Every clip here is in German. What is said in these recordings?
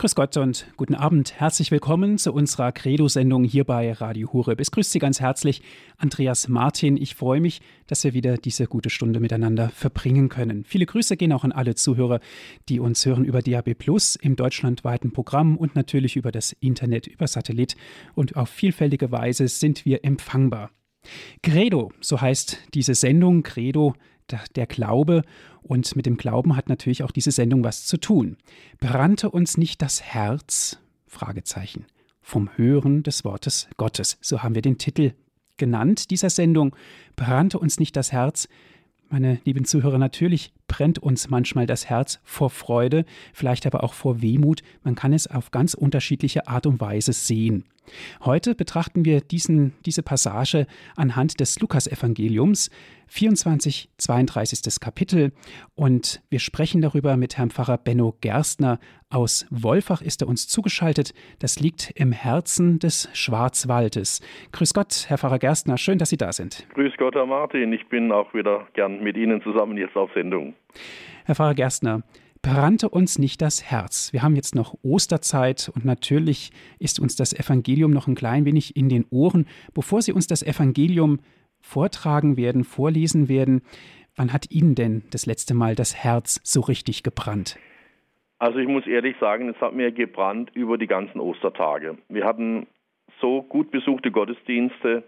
Grüß Gott und guten Abend. Herzlich willkommen zu unserer Credo-Sendung hier bei Radio Hure. Es grüßt Sie ganz herzlich Andreas Martin. Ich freue mich, dass wir wieder diese gute Stunde miteinander verbringen können. Viele Grüße gehen auch an alle Zuhörer, die uns hören über DAB Plus im deutschlandweiten Programm und natürlich über das Internet, über Satellit. Und auf vielfältige Weise sind wir empfangbar. Credo, so heißt diese Sendung. Credo der Glaube und mit dem Glauben hat natürlich auch diese Sendung was zu tun. Brannte uns nicht das Herz? Fragezeichen. Vom Hören des Wortes Gottes. So haben wir den Titel genannt dieser Sendung. Brannte uns nicht das Herz? Meine lieben Zuhörer, natürlich brennt uns manchmal das Herz vor Freude, vielleicht aber auch vor Wehmut. Man kann es auf ganz unterschiedliche Art und Weise sehen. Heute betrachten wir diesen, diese Passage anhand des Lukasevangeliums, 24, 32. Kapitel. Und wir sprechen darüber mit Herrn Pfarrer Benno Gerstner. Aus Wolfach ist er uns zugeschaltet. Das liegt im Herzen des Schwarzwaldes. Grüß Gott, Herr Pfarrer Gerstner. Schön, dass Sie da sind. Grüß Gott, Herr Martin. Ich bin auch wieder gern mit Ihnen zusammen jetzt auf Sendung. Herr Pfarrer Gerstner, brannte uns nicht das Herz. Wir haben jetzt noch Osterzeit und natürlich ist uns das Evangelium noch ein klein wenig in den Ohren. Bevor Sie uns das Evangelium vortragen werden, vorlesen werden, wann hat Ihnen denn das letzte Mal das Herz so richtig gebrannt? Also ich muss ehrlich sagen, es hat mir gebrannt über die ganzen Ostertage. Wir hatten so gut besuchte Gottesdienste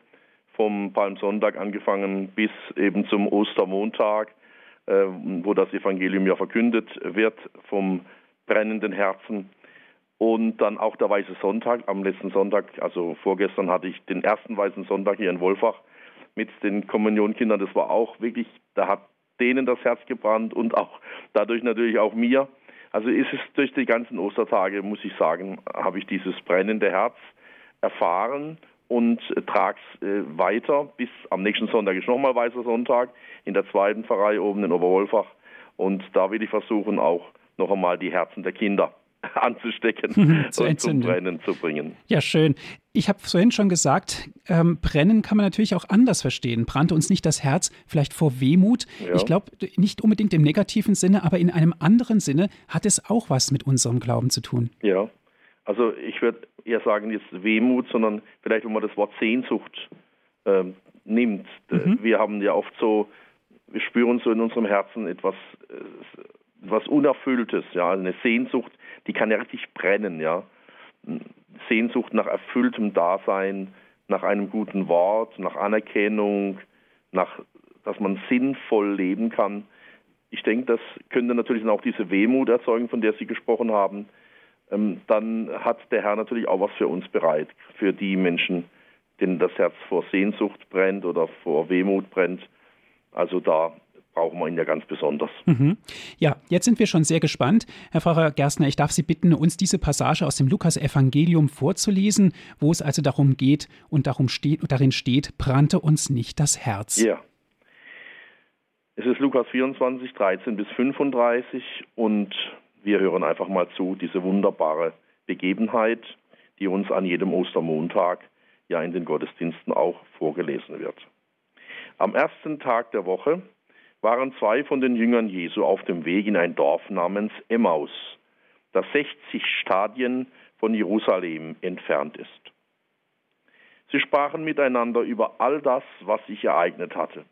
vom Palmsonntag angefangen bis eben zum Ostermontag wo das Evangelium ja verkündet wird vom brennenden Herzen. Und dann auch der Weiße Sonntag, am letzten Sonntag, also vorgestern hatte ich den ersten Weißen Sonntag hier in Wolfach mit den Kommunionkindern. Das war auch wirklich, da hat denen das Herz gebrannt und auch dadurch natürlich auch mir. Also ist es durch die ganzen Ostertage, muss ich sagen, habe ich dieses brennende Herz erfahren und trage es äh, weiter bis am nächsten Sonntag ist nochmal Weißer Sonntag in der zweiten Pfarrei oben in Oberwolfach. Und da will ich versuchen, auch noch einmal die Herzen der Kinder anzustecken zu und zum Brennen zu bringen. Ja, schön. Ich habe vorhin schon gesagt, ähm, brennen kann man natürlich auch anders verstehen. Brannte uns nicht das Herz vielleicht vor Wehmut? Ja. Ich glaube, nicht unbedingt im negativen Sinne, aber in einem anderen Sinne hat es auch was mit unserem Glauben zu tun. Ja, also ich würde eher sagen jetzt Wehmut, sondern vielleicht, wenn man das Wort Sehnsucht äh, nimmt. Mhm. Wir haben ja oft so, wir spüren so in unserem Herzen etwas, äh, was Unerfülltes, ja, eine Sehnsucht, die kann ja richtig brennen, ja. Sehnsucht nach erfülltem Dasein, nach einem guten Wort, nach Anerkennung, nach, dass man sinnvoll leben kann. Ich denke, das könnte natürlich auch diese Wehmut erzeugen, von der Sie gesprochen haben ähm, dann hat der Herr natürlich auch was für uns bereit, für die Menschen, denen das Herz vor Sehnsucht brennt oder vor Wehmut brennt. Also da brauchen wir ihn ja ganz besonders. Mhm. Ja, jetzt sind wir schon sehr gespannt. Herr Pfarrer Gerstner, ich darf Sie bitten, uns diese Passage aus dem Lukas-Evangelium vorzulesen, wo es also darum geht und darum steht, darin steht, brannte uns nicht das Herz. Ja. Es ist Lukas 24, 13 bis 35 und wir hören einfach mal zu, diese wunderbare Begebenheit, die uns an jedem Ostermontag ja in den Gottesdiensten auch vorgelesen wird. Am ersten Tag der Woche waren zwei von den Jüngern Jesu auf dem Weg in ein Dorf namens Emmaus, das 60 Stadien von Jerusalem entfernt ist. Sie sprachen miteinander über all das, was sich ereignet hatte.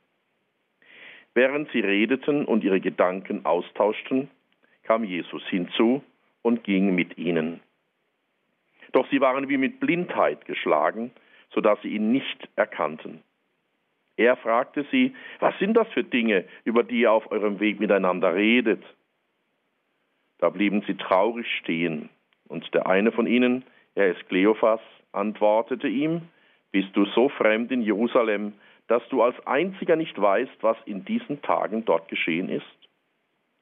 Während sie redeten und ihre Gedanken austauschten, kam Jesus hinzu und ging mit ihnen. Doch sie waren wie mit Blindheit geschlagen, so dass sie ihn nicht erkannten. Er fragte sie, was sind das für Dinge, über die ihr auf eurem Weg miteinander redet? Da blieben sie traurig stehen, und der eine von ihnen, er ist Kleophas, antwortete ihm, bist du so fremd in Jerusalem, dass du als einziger nicht weißt, was in diesen Tagen dort geschehen ist?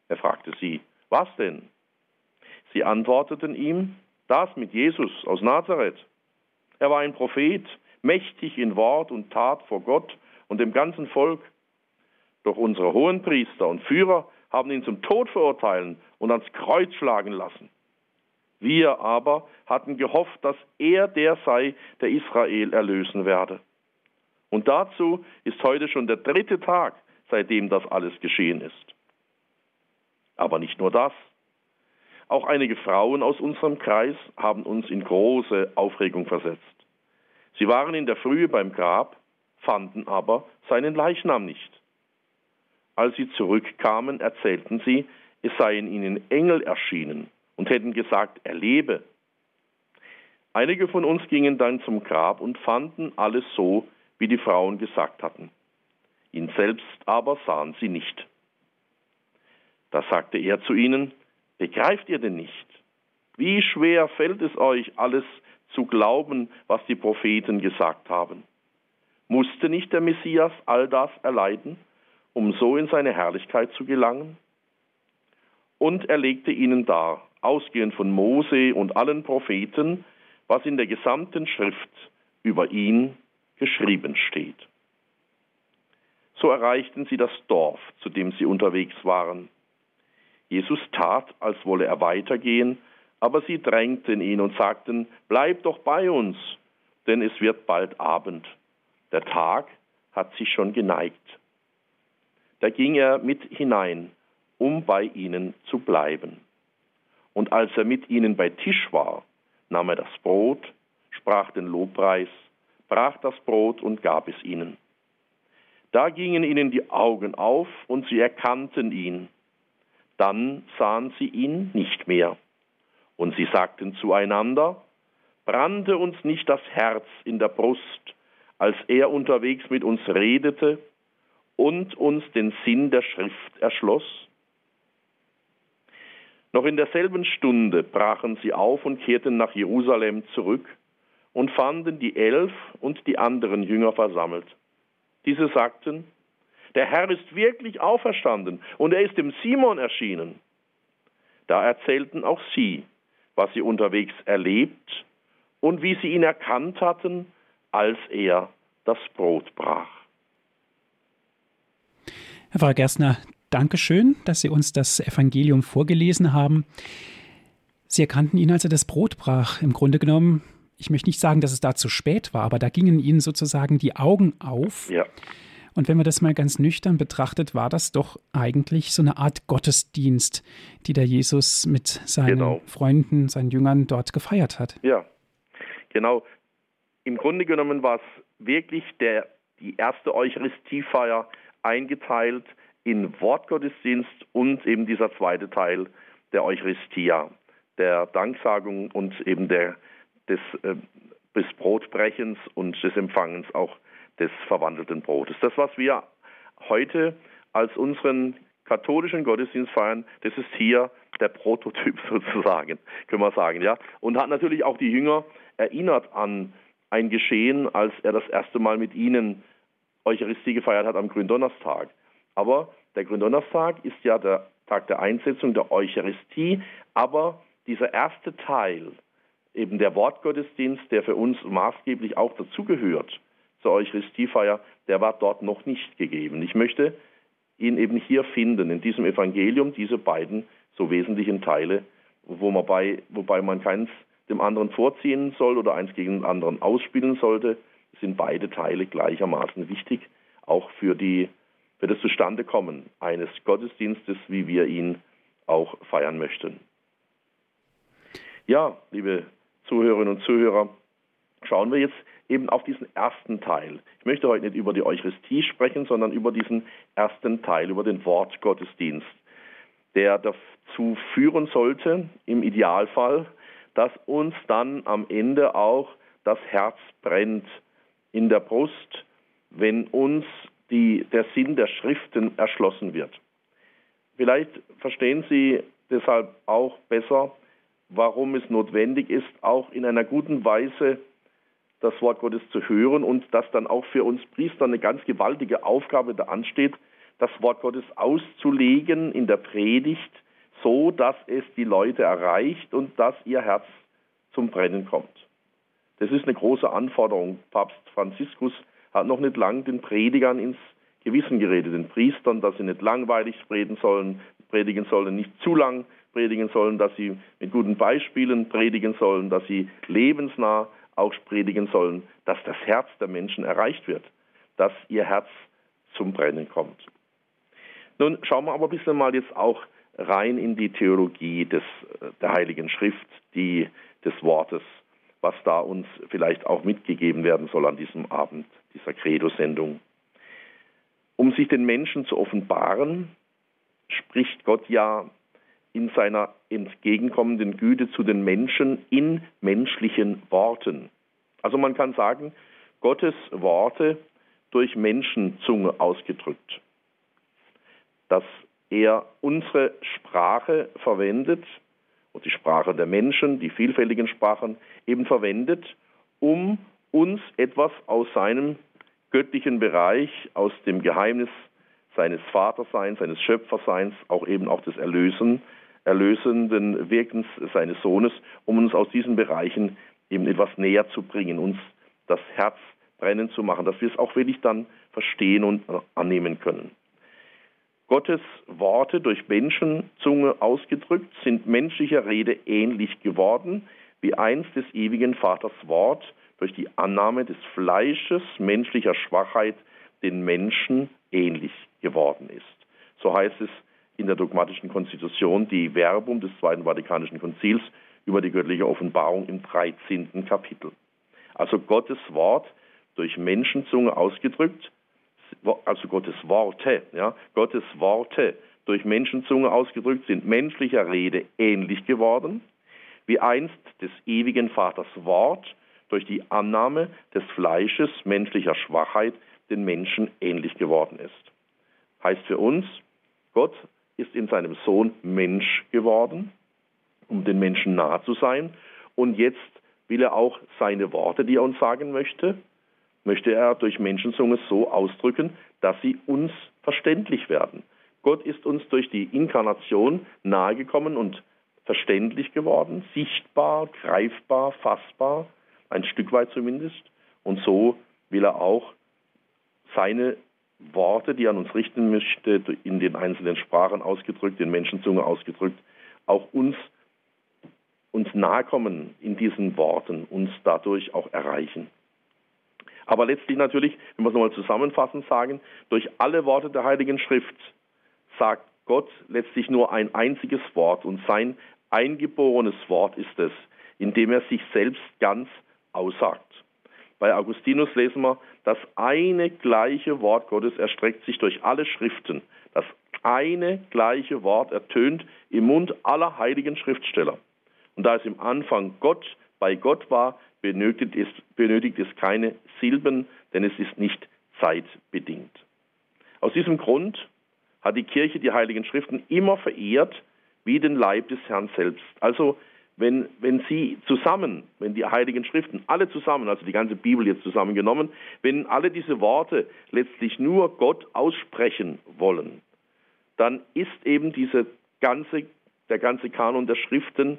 Er fragte sie, was denn? Sie antworteten ihm, das mit Jesus aus Nazareth. Er war ein Prophet, mächtig in Wort und Tat vor Gott und dem ganzen Volk. Doch unsere Hohenpriester und Führer haben ihn zum Tod verurteilen und ans Kreuz schlagen lassen. Wir aber hatten gehofft, dass er der sei, der Israel erlösen werde. Und dazu ist heute schon der dritte Tag, seitdem das alles geschehen ist. Aber nicht nur das. Auch einige Frauen aus unserem Kreis haben uns in große Aufregung versetzt. Sie waren in der Frühe beim Grab, fanden aber seinen Leichnam nicht. Als sie zurückkamen, erzählten sie, es seien ihnen Engel erschienen und hätten gesagt, er lebe. Einige von uns gingen dann zum Grab und fanden alles so, wie die Frauen gesagt hatten. Ihn selbst aber sahen sie nicht. Da sagte er zu ihnen, begreift ihr denn nicht? Wie schwer fällt es euch, alles zu glauben, was die Propheten gesagt haben? Musste nicht der Messias all das erleiden, um so in seine Herrlichkeit zu gelangen? Und er legte ihnen dar, ausgehend von Mose und allen Propheten, was in der gesamten Schrift über ihn geschrieben steht. So erreichten sie das Dorf, zu dem sie unterwegs waren. Jesus tat, als wolle er weitergehen, aber sie drängten ihn und sagten, Bleib doch bei uns, denn es wird bald Abend. Der Tag hat sich schon geneigt. Da ging er mit hinein, um bei ihnen zu bleiben. Und als er mit ihnen bei Tisch war, nahm er das Brot, sprach den Lobpreis, brach das Brot und gab es ihnen. Da gingen ihnen die Augen auf und sie erkannten ihn. Dann sahen sie ihn nicht mehr. Und sie sagten zueinander, brannte uns nicht das Herz in der Brust, als er unterwegs mit uns redete und uns den Sinn der Schrift erschloss? Noch in derselben Stunde brachen sie auf und kehrten nach Jerusalem zurück und fanden die Elf und die anderen Jünger versammelt. Diese sagten, der Herr ist wirklich auferstanden und er ist dem Simon erschienen. Da erzählten auch sie, was sie unterwegs erlebt und wie sie ihn erkannt hatten, als er das Brot brach. Herr Pfarrer Gerstner, Dankeschön, dass Sie uns das Evangelium vorgelesen haben. Sie erkannten ihn, als er das Brot brach. Im Grunde genommen, ich möchte nicht sagen, dass es da zu spät war, aber da gingen Ihnen sozusagen die Augen auf. Ja. Und wenn man das mal ganz nüchtern betrachtet, war das doch eigentlich so eine Art Gottesdienst, die der Jesus mit seinen genau. Freunden, seinen Jüngern dort gefeiert hat. Ja, genau. Im Grunde genommen war es wirklich der, die erste Eucharistiefeier eingeteilt in Wortgottesdienst und eben dieser zweite Teil der Eucharistia, der Danksagung und eben der, des, äh, des Brotbrechens und des Empfangens auch des verwandelten Brotes. Das, was wir heute als unseren katholischen Gottesdienst feiern, das ist hier der Prototyp sozusagen, können wir sagen, ja. Und hat natürlich auch die Jünger erinnert an ein Geschehen, als er das erste Mal mit ihnen Eucharistie gefeiert hat am Gründonnerstag. Aber der Gründonnerstag ist ja der Tag der Einsetzung der Eucharistie, aber dieser erste Teil, eben der Wortgottesdienst, der für uns maßgeblich auch dazugehört zur Eucharistiefeier, der war dort noch nicht gegeben. Ich möchte ihn eben hier finden, in diesem Evangelium, diese beiden so wesentlichen Teile, wo man bei, wobei man keins dem anderen vorziehen soll oder eins gegen den anderen ausspielen sollte, sind beide Teile gleichermaßen wichtig, auch für, die, für das Zustandekommen eines Gottesdienstes, wie wir ihn auch feiern möchten. Ja, liebe Zuhörerinnen und Zuhörer, schauen wir jetzt eben auf diesen ersten Teil. Ich möchte heute nicht über die Eucharistie sprechen, sondern über diesen ersten Teil, über den Wortgottesdienst, der dazu führen sollte, im Idealfall, dass uns dann am Ende auch das Herz brennt in der Brust, wenn uns die, der Sinn der Schriften erschlossen wird. Vielleicht verstehen Sie deshalb auch besser, warum es notwendig ist, auch in einer guten Weise das Wort Gottes zu hören und dass dann auch für uns Priester eine ganz gewaltige Aufgabe da ansteht, das Wort Gottes auszulegen in der Predigt, so dass es die Leute erreicht und dass ihr Herz zum Brennen kommt. Das ist eine große Anforderung. Papst Franziskus hat noch nicht lang den Predigern ins Gewissen geredet, den Priestern, dass sie nicht langweilig predigen sollen, predigen sollen, nicht zu lang predigen sollen, dass sie mit guten Beispielen predigen sollen, dass sie lebensnah auch predigen sollen, dass das Herz der Menschen erreicht wird, dass ihr Herz zum Brennen kommt. Nun schauen wir aber ein bisschen mal jetzt auch rein in die Theologie des, der Heiligen Schrift, die, des Wortes, was da uns vielleicht auch mitgegeben werden soll an diesem Abend, dieser Credo-Sendung. Um sich den Menschen zu offenbaren, spricht Gott ja in seiner entgegenkommenden Güte zu den Menschen in menschlichen Worten. Also man kann sagen, Gottes Worte durch Menschenzunge ausgedrückt. Dass er unsere Sprache verwendet, und die Sprache der Menschen, die vielfältigen Sprachen, eben verwendet, um uns etwas aus seinem göttlichen Bereich, aus dem Geheimnis seines Vaterseins, seines Schöpferseins, auch eben auch des Erlösen, erlösenden Wirkens seines Sohnes, um uns aus diesen Bereichen eben etwas näher zu bringen, uns das Herz brennen zu machen, dass wir es auch wirklich dann verstehen und annehmen können. Gottes Worte durch Menschenzunge ausgedrückt sind menschlicher Rede ähnlich geworden, wie einst des ewigen Vaters Wort durch die Annahme des Fleisches menschlicher Schwachheit den Menschen ähnlich geworden ist. So heißt es in der dogmatischen Konstitution, die Verbum des Zweiten Vatikanischen Konzils über die göttliche Offenbarung im 13. Kapitel. Also Gottes Wort durch Menschenzunge ausgedrückt also Gottes Worte, ja, Gottes Worte durch Menschenzunge ausgedrückt sind menschlicher Rede ähnlich geworden, wie einst des ewigen Vaters Wort durch die Annahme des Fleisches menschlicher Schwachheit den Menschen ähnlich geworden ist. Heißt für uns, Gott ist in seinem Sohn Mensch geworden, um den Menschen nahe zu sein, und jetzt will er auch seine Worte, die er uns sagen möchte, möchte er durch Menschenzunge so ausdrücken, dass sie uns verständlich werden. Gott ist uns durch die Inkarnation nahegekommen und verständlich geworden, sichtbar, greifbar, fassbar, ein Stück weit zumindest. Und so will er auch seine Worte, die er an uns richten möchte, in den einzelnen Sprachen ausgedrückt, in Menschenzunge ausgedrückt, auch uns, uns nahe kommen in diesen Worten, uns dadurch auch erreichen. Aber letztlich natürlich, wenn wir es nochmal zusammenfassend sagen, durch alle Worte der Heiligen Schrift sagt Gott letztlich nur ein einziges Wort und sein eingeborenes Wort ist es, indem er sich selbst ganz aussagt. Bei Augustinus lesen wir, das eine gleiche Wort Gottes erstreckt sich durch alle Schriften. Das eine gleiche Wort ertönt im Mund aller heiligen Schriftsteller. Und da es im Anfang Gott bei Gott war, benötigt es, benötigt es keine Silben, denn es ist nicht zeitbedingt. Aus diesem Grund hat die Kirche die Heiligen Schriften immer verehrt wie den Leib des Herrn selbst. Also wenn, wenn sie zusammen, wenn die Heiligen Schriften alle zusammen, also die ganze Bibel jetzt zusammengenommen, wenn alle diese Worte letztlich nur Gott aussprechen wollen, dann ist eben diese ganze, der ganze Kanon der Schriften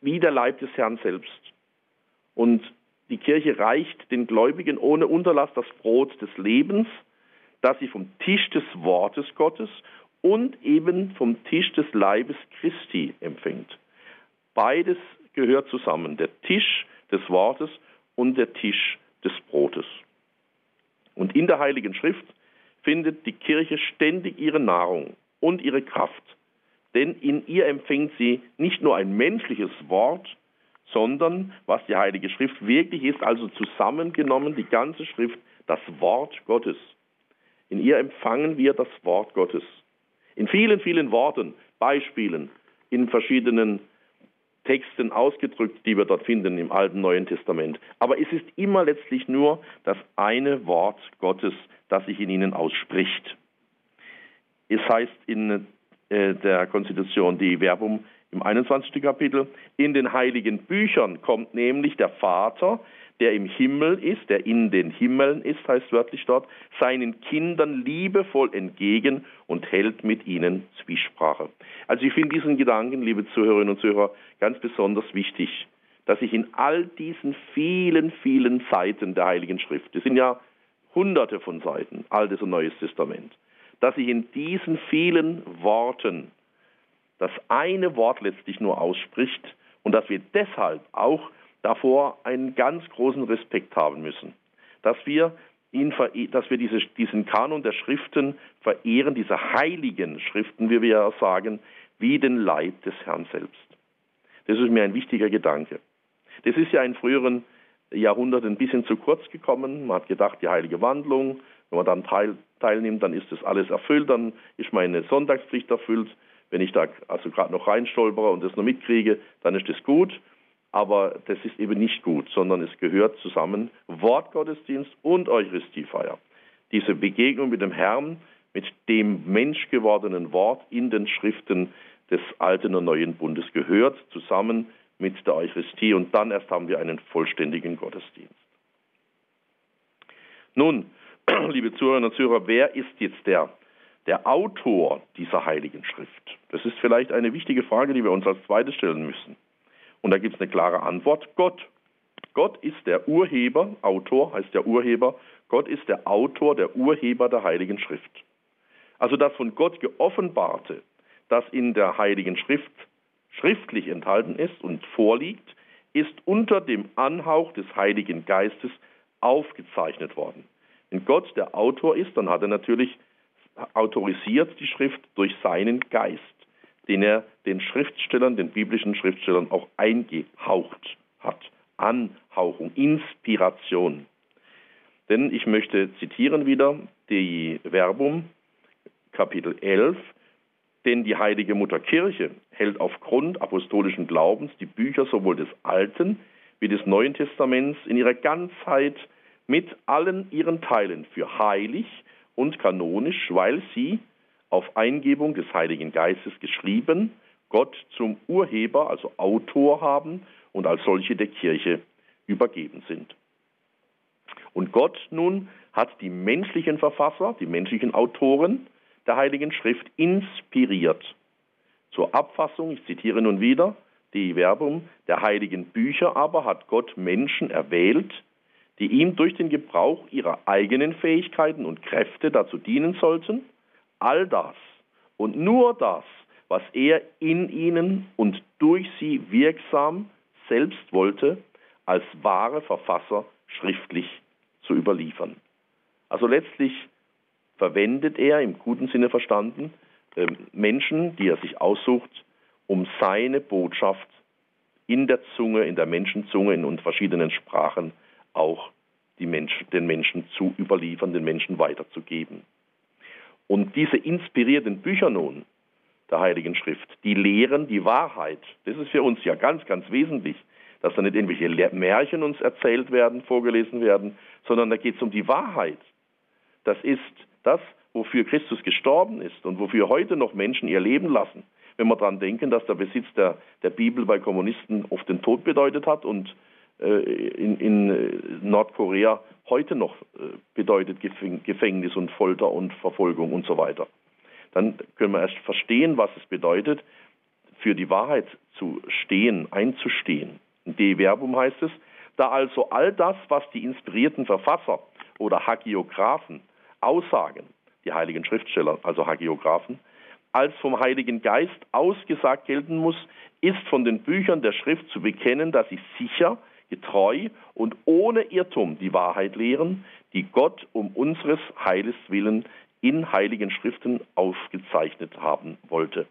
wie der Leib des Herrn selbst. Und die Kirche reicht den Gläubigen ohne Unterlass das Brot des Lebens, das sie vom Tisch des Wortes Gottes und eben vom Tisch des Leibes Christi empfängt. Beides gehört zusammen, der Tisch des Wortes und der Tisch des Brotes. Und in der Heiligen Schrift findet die Kirche ständig ihre Nahrung und ihre Kraft, denn in ihr empfängt sie nicht nur ein menschliches Wort, sondern was die Heilige Schrift wirklich ist, also zusammengenommen die ganze Schrift, das Wort Gottes. In ihr empfangen wir das Wort Gottes. In vielen, vielen Worten, Beispielen, in verschiedenen Texten ausgedrückt, die wir dort finden im Alten Neuen Testament. Aber es ist immer letztlich nur das eine Wort Gottes, das sich in ihnen ausspricht. Es heißt in äh, der Konstitution die Werbung im 21. Kapitel. In den heiligen Büchern kommt nämlich der Vater, der im Himmel ist, der in den Himmeln ist, heißt wörtlich dort, seinen Kindern liebevoll entgegen und hält mit ihnen Zwiesprache. Also ich finde diesen Gedanken, liebe Zuhörerinnen und Zuhörer, ganz besonders wichtig, dass ich in all diesen vielen, vielen Seiten der Heiligen Schrift, es sind ja hunderte von Seiten, Altes und Neues Testament, dass ich in diesen vielen Worten das eine Wort letztlich nur ausspricht und dass wir deshalb auch davor einen ganz großen Respekt haben müssen. Dass wir ihn, dass wir diese, diesen Kanon der Schriften verehren, diese heiligen Schriften, wie wir ja sagen, wie den Leib des Herrn selbst. Das ist mir ein wichtiger Gedanke. Das ist ja in früheren Jahrhunderten ein bisschen zu kurz gekommen. Man hat gedacht, die heilige Wandlung, wenn man dann teil, teilnimmt, dann ist das alles erfüllt, dann ist meine Sonntagspflicht erfüllt. Wenn ich da also gerade noch reinstolpere und das noch mitkriege, dann ist das gut. Aber das ist eben nicht gut, sondern es gehört zusammen Wortgottesdienst und Eucharistiefeier. Diese Begegnung mit dem Herrn, mit dem menschgewordenen Wort in den Schriften des Alten und Neuen Bundes gehört zusammen mit der Eucharistie und dann erst haben wir einen vollständigen Gottesdienst. Nun, liebe Zuhörerinnen und Zuhörer, wer ist jetzt der, der Autor dieser heiligen Schrift? Das ist vielleicht eine wichtige Frage, die wir uns als zweites stellen müssen. Und da gibt es eine klare Antwort, Gott. Gott ist der Urheber, Autor heißt der Urheber, Gott ist der Autor, der Urheber der Heiligen Schrift. Also das von Gott geoffenbarte, das in der Heiligen Schrift schriftlich enthalten ist und vorliegt, ist unter dem Anhauch des Heiligen Geistes aufgezeichnet worden. Wenn Gott der Autor ist, dann hat er natürlich autorisiert die Schrift durch seinen Geist den er den Schriftstellern, den biblischen Schriftstellern auch eingehaucht hat. Anhauchung, Inspiration. Denn ich möchte zitieren wieder die Verbum, Kapitel 11, denn die heilige Mutter Kirche hält aufgrund apostolischen Glaubens die Bücher sowohl des Alten wie des Neuen Testaments in ihrer Ganzheit mit allen ihren Teilen für heilig und kanonisch, weil sie auf Eingebung des Heiligen Geistes geschrieben, Gott zum Urheber, also Autor haben und als solche der Kirche übergeben sind. Und Gott nun hat die menschlichen Verfasser, die menschlichen Autoren der Heiligen Schrift inspiriert. Zur Abfassung, ich zitiere nun wieder die Werbung, der heiligen Bücher aber hat Gott Menschen erwählt, die ihm durch den Gebrauch ihrer eigenen Fähigkeiten und Kräfte dazu dienen sollten, all das und nur das, was er in ihnen und durch sie wirksam selbst wollte, als wahre Verfasser schriftlich zu überliefern. Also letztlich verwendet er im guten Sinne verstanden ähm, Menschen, die er sich aussucht, um seine Botschaft in der Zunge, in der Menschenzunge, in verschiedenen Sprachen auch Menschen, den Menschen zu überliefern, den Menschen weiterzugeben. Und diese inspirierten Bücher nun der Heiligen Schrift, die lehren die Wahrheit. Das ist für uns ja ganz, ganz wesentlich, dass da nicht irgendwelche Märchen uns erzählt werden, vorgelesen werden, sondern da geht es um die Wahrheit. Das ist das, wofür Christus gestorben ist und wofür heute noch Menschen ihr Leben lassen. Wenn wir daran denken, dass der Besitz der, der Bibel bei Kommunisten oft den Tod bedeutet hat und in, in äh, Nordkorea heute noch äh, bedeutet Gefängnis und Folter und Verfolgung und so weiter. Dann können wir erst verstehen, was es bedeutet, für die Wahrheit zu stehen, einzustehen. In De Verbum heißt es, da also all das, was die inspirierten Verfasser oder Hagiographen aussagen, die heiligen Schriftsteller, also Hagiographen, als vom Heiligen Geist ausgesagt gelten muss, ist von den Büchern der Schrift zu bekennen, dass sie sicher getreu und ohne Irrtum die Wahrheit lehren, die Gott um unseres Heiles willen in heiligen Schriften aufgezeichnet haben wollte.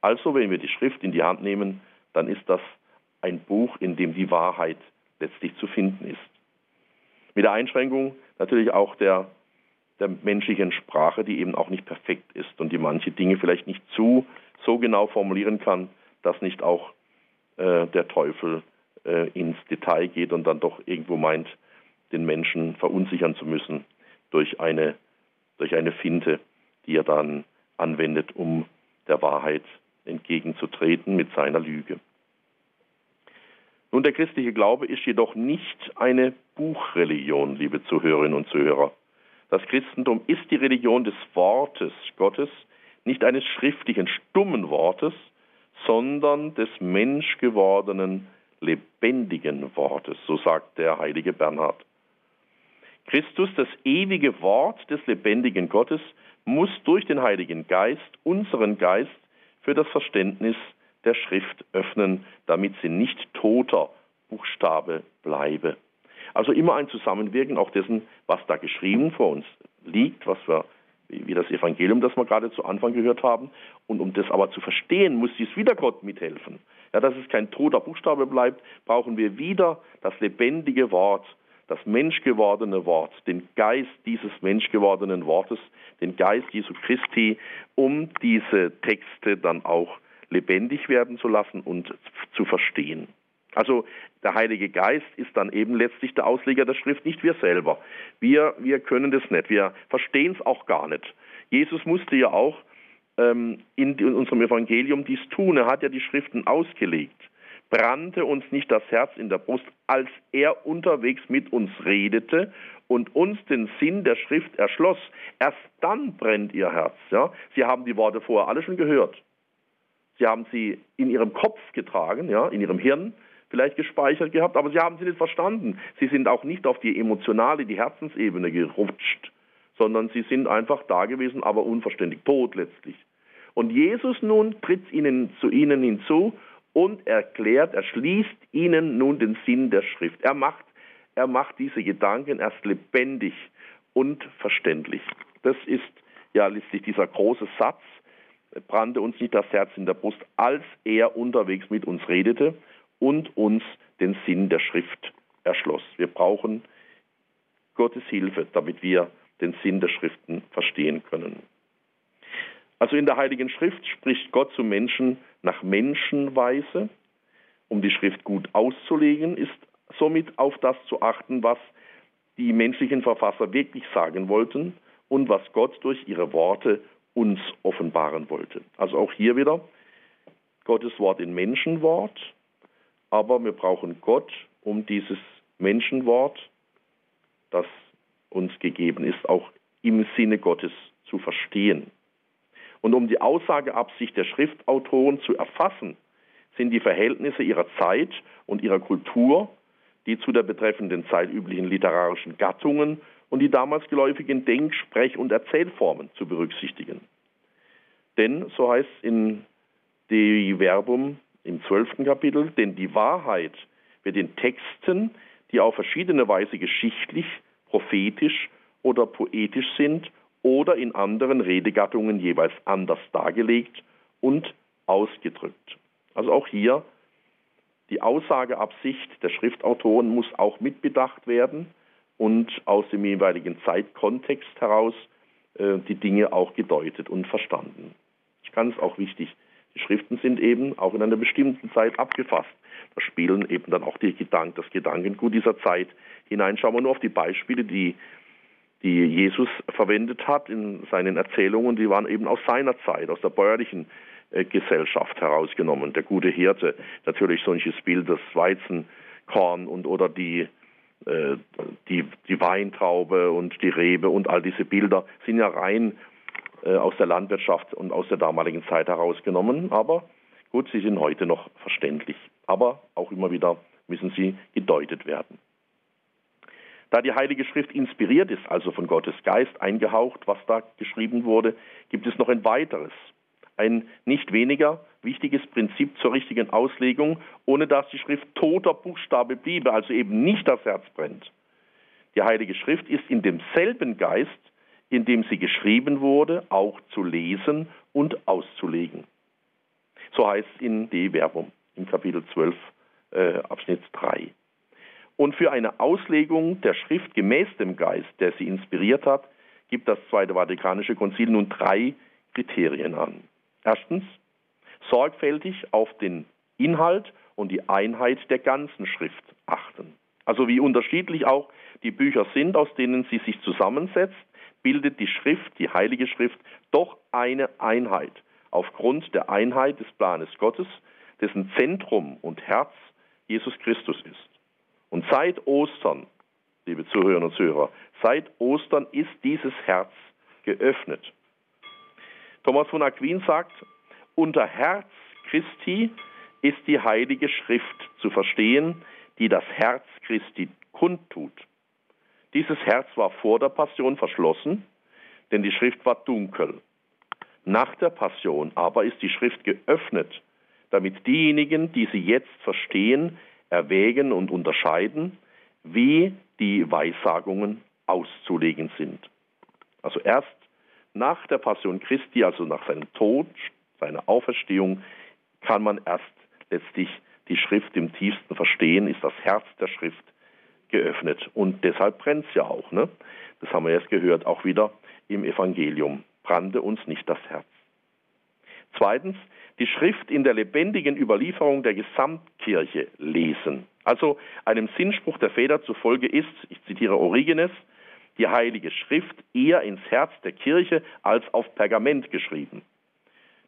Also, wenn wir die Schrift in die Hand nehmen, dann ist das ein Buch, in dem die Wahrheit letztlich zu finden ist. Mit der Einschränkung natürlich auch der, der menschlichen Sprache, die eben auch nicht perfekt ist und die manche Dinge vielleicht nicht zu so genau formulieren kann, dass nicht auch äh, der Teufel äh, ins Detail geht und dann doch irgendwo meint, den Menschen verunsichern zu müssen durch eine, durch eine Finte, die er dann anwendet, um der Wahrheit entgegenzutreten mit seiner Lüge. Nun, der christliche Glaube ist jedoch nicht eine Buchreligion, liebe Zuhörerinnen und Zuhörer. Das Christentum ist die Religion des Wortes Gottes, nicht eines schriftlichen, stummen Wortes, sondern des menschgewordenen lebendigen Wortes, so sagt der heilige Bernhard. Christus, das ewige Wort des lebendigen Gottes, muss durch den Heiligen Geist unseren Geist für das Verständnis der Schrift öffnen, damit sie nicht toter Buchstabe bleibe. Also immer ein Zusammenwirken auch dessen, was da geschrieben vor uns liegt, was wir, wie das Evangelium, das wir gerade zu Anfang gehört haben. Und um das aber zu verstehen, muss dies wieder Gott mithelfen. Ja, dass es kein toter Buchstabe bleibt, brauchen wir wieder das lebendige Wort, das menschgewordene Wort, den Geist dieses menschgewordenen Wortes, den Geist Jesu Christi, um diese Texte dann auch lebendig werden zu lassen und zu verstehen. Also der Heilige Geist ist dann eben letztlich der Ausleger der Schrift, nicht wir selber. Wir, wir können das nicht, wir verstehen es auch gar nicht. Jesus musste ja auch in, in unserem Evangelium dies tun. Er hat ja die Schriften ausgelegt. Brannte uns nicht das Herz in der Brust, als er unterwegs mit uns redete und uns den Sinn der Schrift erschloss. Erst dann brennt ihr Herz. Ja? Sie haben die Worte vorher alle schon gehört. Sie haben sie in ihrem Kopf getragen, ja, in ihrem Hirn vielleicht gespeichert gehabt, aber sie haben sie nicht verstanden. Sie sind auch nicht auf die emotionale, die Herzensebene gerutscht, sondern sie sind einfach da gewesen, aber unverständlich, tot letztlich. Und Jesus nun tritt ihnen zu ihnen hinzu und erklärt, er schließt ihnen nun den Sinn der Schrift. Er macht, er macht diese Gedanken erst lebendig und verständlich. Das ist ja letztlich dieser große Satz, brannte uns nicht das Herz in der Brust, als er unterwegs mit uns redete und uns den Sinn der Schrift erschloss. Wir brauchen Gottes Hilfe, damit wir den Sinn der Schriften verstehen können. Also in der Heiligen Schrift spricht Gott zu Menschen nach Menschenweise. Um die Schrift gut auszulegen, ist somit auf das zu achten, was die menschlichen Verfasser wirklich sagen wollten und was Gott durch ihre Worte uns offenbaren wollte. Also auch hier wieder Gottes Wort in Menschenwort, aber wir brauchen Gott, um dieses Menschenwort, das uns gegeben ist, auch im Sinne Gottes zu verstehen. Und um die Aussageabsicht der Schriftautoren zu erfassen, sind die Verhältnisse ihrer Zeit und ihrer Kultur, die zu der betreffenden Zeit üblichen literarischen Gattungen und die damals geläufigen Denk-, Sprech- und Erzählformen zu berücksichtigen. Denn, so heißt es in De Verbum im zwölften Kapitel, denn die Wahrheit wird in Texten, die auf verschiedene Weise geschichtlich, prophetisch oder poetisch sind oder in anderen Redegattungen jeweils anders dargelegt und ausgedrückt. Also auch hier die Aussageabsicht der Schriftautoren muss auch mitbedacht werden und aus dem jeweiligen Zeitkontext heraus äh, die Dinge auch gedeutet und verstanden. Ganz auch wichtig die Schriften sind eben auch in einer bestimmten Zeit abgefasst. Da spielen eben dann auch die Gedanken, das Gedankengut dieser Zeit hinein. Schauen wir nur auf die Beispiele, die, die Jesus verwendet hat in seinen Erzählungen. Die waren eben aus seiner Zeit, aus der bäuerlichen äh, Gesellschaft herausgenommen. Der gute Hirte, natürlich solches Bild, das Weizenkorn und oder die, äh, die, die Weintraube und die Rebe und all diese Bilder sind ja rein äh, aus der Landwirtschaft und aus der damaligen Zeit herausgenommen. Aber gut, sie sind heute noch verständlich. Aber auch immer wieder müssen sie gedeutet werden. Da die Heilige Schrift inspiriert ist, also von Gottes Geist eingehaucht, was da geschrieben wurde, gibt es noch ein weiteres, ein nicht weniger wichtiges Prinzip zur richtigen Auslegung, ohne dass die Schrift toter Buchstabe bliebe, also eben nicht das Herz brennt. Die Heilige Schrift ist in demselben Geist in dem sie geschrieben wurde, auch zu lesen und auszulegen. So heißt es in De Verbum im Kapitel 12, äh, Abschnitt 3. Und für eine Auslegung der Schrift gemäß dem Geist, der sie inspiriert hat, gibt das Zweite Vatikanische Konzil nun drei Kriterien an. Erstens, sorgfältig auf den Inhalt und die Einheit der ganzen Schrift achten. Also wie unterschiedlich auch die Bücher sind, aus denen sie sich zusammensetzt, bildet die Schrift, die Heilige Schrift, doch eine Einheit aufgrund der Einheit des Planes Gottes, dessen Zentrum und Herz Jesus Christus ist. Und seit Ostern, liebe Zuhörerinnen und Zuhörer, seit Ostern ist dieses Herz geöffnet. Thomas von Aquin sagt, unter Herz Christi ist die Heilige Schrift zu verstehen, die das Herz Christi kundtut. Dieses Herz war vor der Passion verschlossen, denn die Schrift war dunkel. Nach der Passion aber ist die Schrift geöffnet, damit diejenigen, die sie jetzt verstehen, erwägen und unterscheiden, wie die Weissagungen auszulegen sind. Also erst nach der Passion Christi, also nach seinem Tod, seiner Auferstehung, kann man erst letztlich die Schrift im tiefsten verstehen, ist das Herz der Schrift geöffnet. Und deshalb brennt es ja auch. Ne? Das haben wir jetzt gehört, auch wieder im Evangelium. Brannte uns nicht das Herz. Zweitens, die Schrift in der lebendigen Überlieferung der Gesamtkirche lesen. Also einem Sinnspruch der Väter zufolge ist, ich zitiere Origenes, die Heilige Schrift eher ins Herz der Kirche als auf Pergament geschrieben.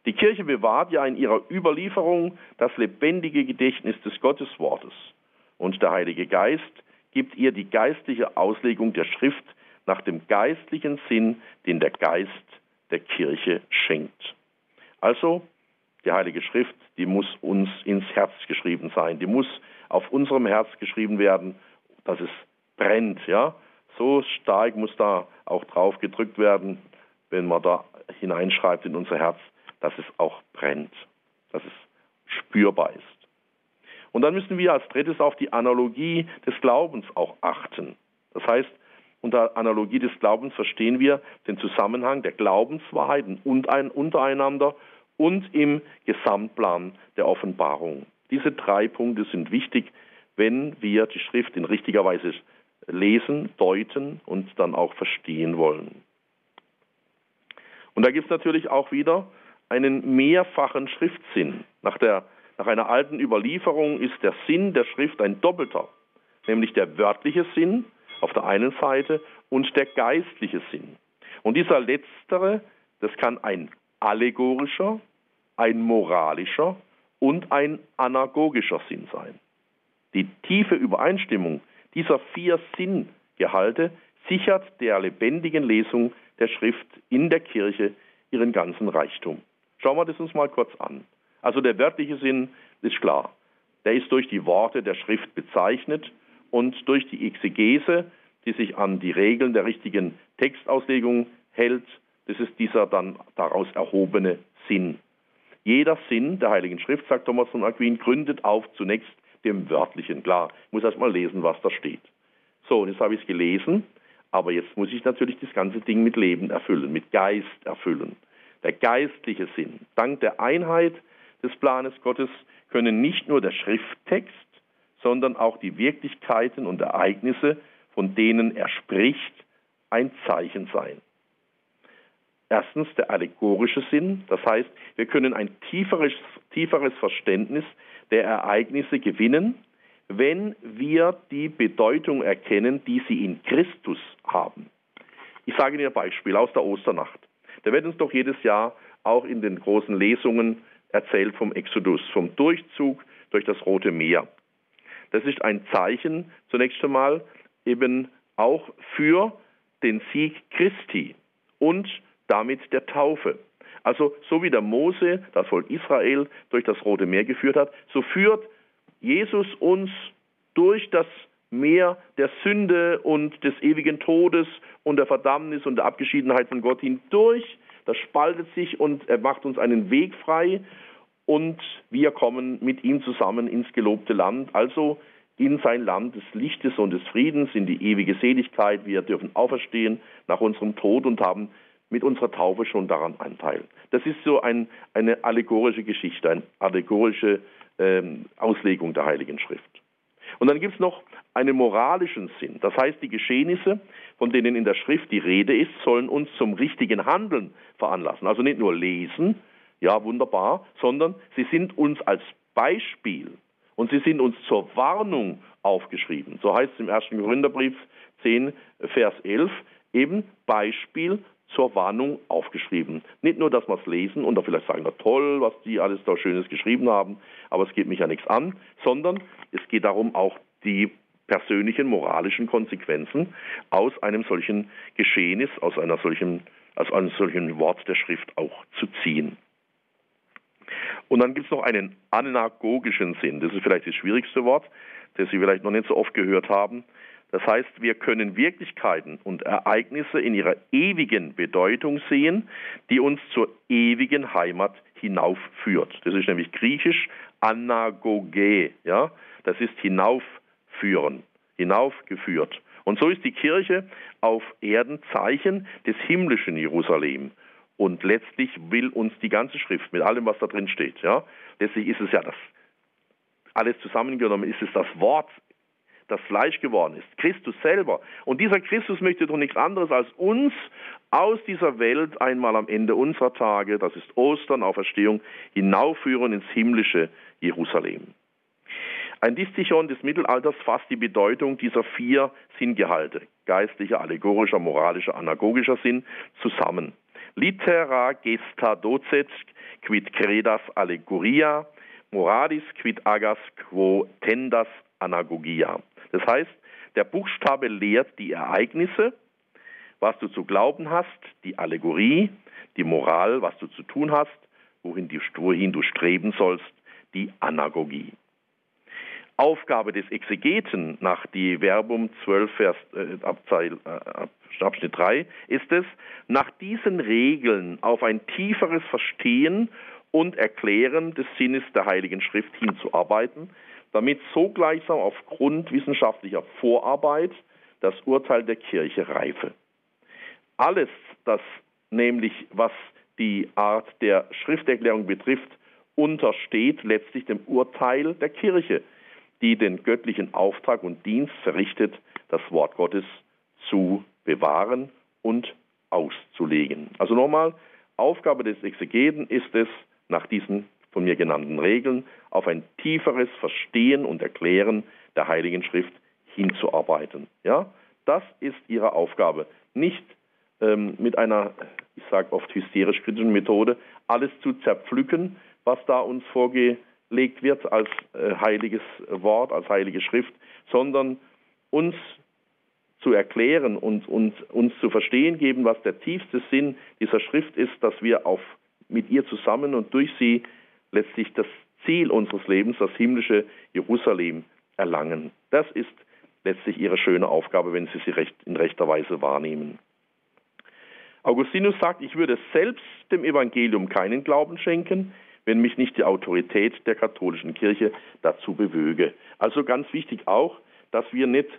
Die Kirche bewahrt ja in ihrer Überlieferung das lebendige Gedächtnis des Gotteswortes. Und der Heilige Geist gibt ihr die geistliche Auslegung der Schrift nach dem geistlichen Sinn, den der Geist der Kirche schenkt. Also, die Heilige Schrift, die muss uns ins Herz geschrieben sein, die muss auf unserem Herz geschrieben werden, dass es brennt, ja. So stark muss da auch drauf gedrückt werden, wenn man da hineinschreibt in unser Herz, dass es auch brennt, dass es spürbar ist. Und dann müssen wir als drittes auf die Analogie des Glaubens auch achten. Das heißt, unter Analogie des Glaubens verstehen wir den Zusammenhang der Glaubenswahrheiten untereinander und im Gesamtplan der Offenbarung. Diese drei Punkte sind wichtig, wenn wir die Schrift in richtiger Weise lesen, deuten und dann auch verstehen wollen. Und da gibt es natürlich auch wieder einen mehrfachen Schriftsinn. Nach, der, nach einer alten Überlieferung ist der Sinn der Schrift ein doppelter, nämlich der wörtliche Sinn auf der einen Seite und der geistliche Sinn. Und dieser letztere, das kann ein allegorischer, ein moralischer und ein anagogischer Sinn sein. Die tiefe Übereinstimmung dieser vier Sinngehalte sichert der lebendigen Lesung der Schrift in der Kirche ihren ganzen Reichtum. Schauen wir das uns mal kurz an. Also der wörtliche Sinn ist klar. Der ist durch die Worte der Schrift bezeichnet und durch die Exegese, die sich an die Regeln der richtigen Textauslegung hält, das ist dieser dann daraus erhobene Sinn. Jeder Sinn der Heiligen Schrift, sagt Thomas von Aquin, gründet auf zunächst dem Wörtlichen. Klar, ich muss erst mal lesen, was da steht. So, und jetzt habe ich es gelesen, aber jetzt muss ich natürlich das ganze Ding mit Leben erfüllen, mit Geist erfüllen. Der geistliche Sinn. Dank der Einheit des Planes Gottes können nicht nur der Schrifttext, sondern auch die Wirklichkeiten und Ereignisse, von denen er spricht, ein Zeichen sein. Erstens der allegorische Sinn, das heißt, wir können ein tieferes, tieferes Verständnis der Ereignisse gewinnen, wenn wir die Bedeutung erkennen, die sie in Christus haben. Ich sage Ihnen ein Beispiel aus der Osternacht. Der wird uns doch jedes Jahr auch in den großen Lesungen erzählt vom Exodus, vom Durchzug durch das Rote Meer. Das ist ein Zeichen zunächst einmal eben auch für den Sieg Christi und damit der Taufe. Also so wie der Mose das Volk Israel durch das Rote Meer geführt hat, so führt Jesus uns durch das Meer der Sünde und des ewigen Todes und der Verdammnis und der Abgeschiedenheit von Gott hindurch. Das spaltet sich und er macht uns einen Weg frei und wir kommen mit ihm zusammen ins gelobte Land, also in sein Land des Lichtes und des Friedens, in die ewige Seligkeit. Wir dürfen auferstehen nach unserem Tod und haben mit unserer Taufe schon daran Anteil. Das ist so ein, eine allegorische Geschichte, eine allegorische ähm, Auslegung der Heiligen Schrift. Und dann gibt es noch einen moralischen Sinn. Das heißt, die Geschehnisse, von denen in der Schrift die Rede ist, sollen uns zum richtigen Handeln veranlassen. Also nicht nur lesen, ja wunderbar, sondern sie sind uns als Beispiel und sie sind uns zur Warnung aufgeschrieben. So heißt es im 1. Korintherbrief 10, Vers 11, eben Beispiel zur Warnung aufgeschrieben. Nicht nur, dass wir es lesen und da vielleicht sagen, na toll, was die alles da Schönes geschrieben haben, aber es geht mich ja nichts an, sondern es geht darum, auch die persönlichen moralischen Konsequenzen aus einem solchen Geschehnis, aus einer solchen, aus einem solchen Wort der Schrift auch zu ziehen. Und dann gibt es noch einen anagogischen Sinn. Das ist vielleicht das schwierigste Wort, das Sie vielleicht noch nicht so oft gehört haben. Das heißt, wir können Wirklichkeiten und Ereignisse in ihrer ewigen Bedeutung sehen, die uns zur ewigen Heimat hinaufführt. Das ist nämlich griechisch anagoge, ja? Das ist hinaufführen, hinaufgeführt. Und so ist die Kirche auf Erden Zeichen des himmlischen Jerusalem. Und letztlich will uns die ganze Schrift mit allem, was da drin steht, ja, letztlich ist es ja das, alles zusammengenommen ist es das Wort, das Fleisch geworden ist, Christus selber. Und dieser Christus möchte doch nichts anderes als uns aus dieser Welt einmal am Ende unserer Tage, das ist Ostern, Auferstehung, hinaufführen ins himmlische Jerusalem. Ein Distichon des Mittelalters fasst die Bedeutung dieser vier Sinngehalte, geistlicher, allegorischer, moralischer, anagogischer Sinn, zusammen. Litera gesta docet quid credas allegoria, moralis quid agas quo tendas anagogia. Das heißt, der Buchstabe lehrt die Ereignisse, was du zu glauben hast, die Allegorie, die Moral, was du zu tun hast, wohin, die, wohin du streben sollst, die Anagogie. Aufgabe des Exegeten nach die Verbum 12, Vers, äh, Abzeil, äh, Abschnitt 3 ist es, nach diesen Regeln auf ein tieferes Verstehen und Erklären des Sinnes der Heiligen Schrift hinzuarbeiten, damit so gleichsam aufgrund wissenschaftlicher Vorarbeit das Urteil der Kirche reife. Alles, das nämlich, was die Art der Schrifterklärung betrifft, untersteht letztlich dem Urteil der Kirche, die den göttlichen Auftrag und Dienst verrichtet, das Wort Gottes zu bewahren und auszulegen. Also nochmal, Aufgabe des Exegeten ist es, nach diesen von mir genannten Regeln auf ein tieferes Verstehen und Erklären der Heiligen Schrift hinzuarbeiten. Ja, das ist ihre Aufgabe. Nicht ähm, mit einer, ich sage oft hysterisch-kritischen Methode, alles zu zerpflücken, was da uns vorgelegt wird als äh, heiliges Wort, als heilige Schrift, sondern uns zu erklären und, und uns zu verstehen geben, was der tiefste Sinn dieser Schrift ist, dass wir auf, mit ihr zusammen und durch sie letztlich das Ziel unseres Lebens, das himmlische Jerusalem, erlangen. Das ist letztlich ihre schöne Aufgabe, wenn sie sie recht, in rechter Weise wahrnehmen. Augustinus sagt, ich würde selbst dem Evangelium keinen Glauben schenken, wenn mich nicht die Autorität der katholischen Kirche dazu bewöge. Also ganz wichtig auch, dass wir nicht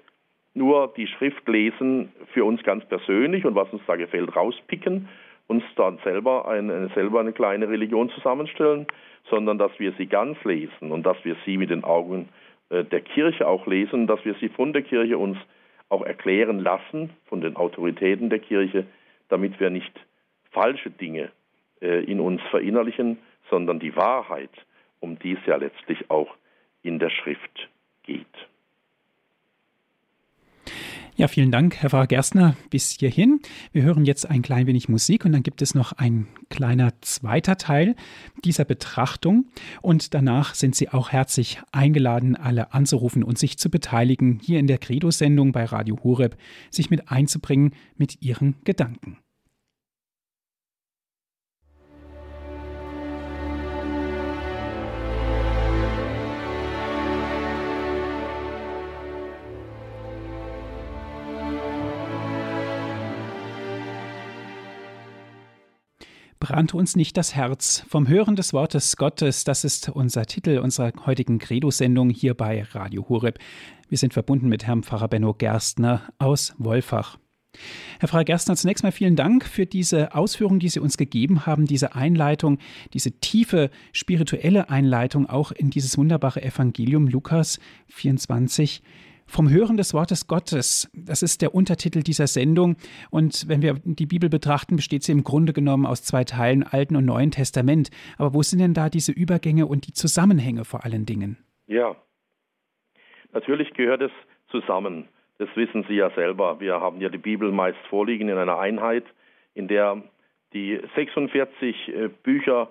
nur die Schrift lesen für uns ganz persönlich und was uns da gefällt rauspicken, uns dann selber eine, selber eine kleine Religion zusammenstellen, sondern dass wir sie ganz lesen und dass wir sie mit den Augen äh, der Kirche auch lesen, dass wir sie von der Kirche uns auch erklären lassen, von den Autoritäten der Kirche, damit wir nicht falsche Dinge äh, in uns verinnerlichen, sondern die Wahrheit, um die es ja letztlich auch in der Schrift geht. Ja, vielen Dank, Herr Pfarrer Gerstner, bis hierhin. Wir hören jetzt ein klein wenig Musik und dann gibt es noch ein kleiner zweiter Teil dieser Betrachtung. Und danach sind Sie auch herzlich eingeladen, alle anzurufen und sich zu beteiligen, hier in der Credo-Sendung bei Radio Horeb, sich mit einzubringen mit Ihren Gedanken. Brannte uns nicht das Herz vom Hören des Wortes Gottes. Das ist unser Titel unserer heutigen Credo-Sendung hier bei Radio Horeb. Wir sind verbunden mit Herrn Pfarrer Benno Gerstner aus Wolfach. Herr Pfarrer Gerstner, zunächst mal vielen Dank für diese Ausführungen, die Sie uns gegeben haben, diese Einleitung, diese tiefe spirituelle Einleitung auch in dieses wunderbare Evangelium Lukas 24. Vom Hören des Wortes Gottes, das ist der Untertitel dieser Sendung. Und wenn wir die Bibel betrachten, besteht sie im Grunde genommen aus zwei Teilen, Alten und Neuen Testament. Aber wo sind denn da diese Übergänge und die Zusammenhänge vor allen Dingen? Ja, natürlich gehört es zusammen. Das wissen Sie ja selber. Wir haben ja die Bibel meist vorliegen in einer Einheit, in der die 46 äh, Bücher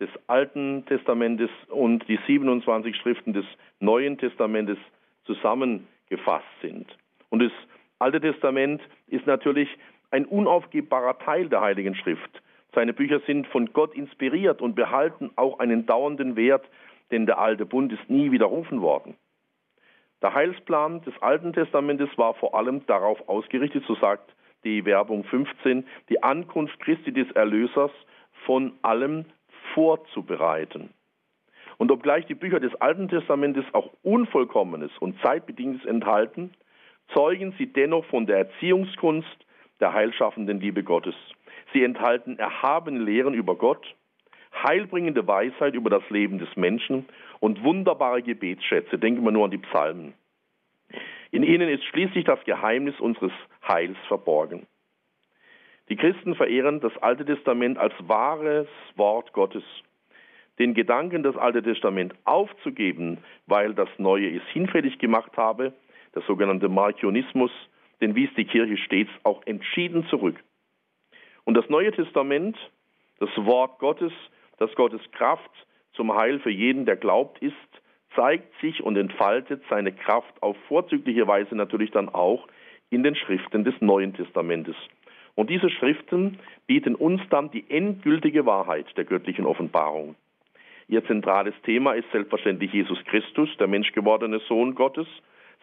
des Alten Testamentes und die 27 Schriften des Neuen Testamentes zusammen gefasst sind. Und das Alte Testament ist natürlich ein unaufgebbarer Teil der Heiligen Schrift. Seine Bücher sind von Gott inspiriert und behalten auch einen dauernden Wert, denn der alte Bund ist nie widerrufen worden. Der Heilsplan des Alten Testamentes war vor allem darauf ausgerichtet, so sagt die Werbung 15, die Ankunft Christi des Erlösers von allem vorzubereiten. Und obgleich die Bücher des Alten Testamentes auch Unvollkommenes und Zeitbedingtes enthalten, zeugen sie dennoch von der Erziehungskunst der heilschaffenden Liebe Gottes. Sie enthalten erhabene Lehren über Gott, heilbringende Weisheit über das Leben des Menschen und wunderbare Gebetsschätze. Denken wir nur an die Psalmen. In ihnen ist schließlich das Geheimnis unseres Heils verborgen. Die Christen verehren das Alte Testament als wahres Wort Gottes. Den Gedanken, das Alte Testament aufzugeben, weil das Neue es hinfällig gemacht habe, der sogenannte Markionismus, den wies die Kirche stets auch entschieden zurück. Und das Neue Testament, das Wort Gottes, das Gottes Kraft zum Heil für jeden, der glaubt, ist, zeigt sich und entfaltet seine Kraft auf vorzügliche Weise natürlich dann auch in den Schriften des Neuen Testamentes. Und diese Schriften bieten uns dann die endgültige Wahrheit der göttlichen Offenbarung. Ihr zentrales Thema ist selbstverständlich Jesus Christus, der menschgewordene Sohn Gottes,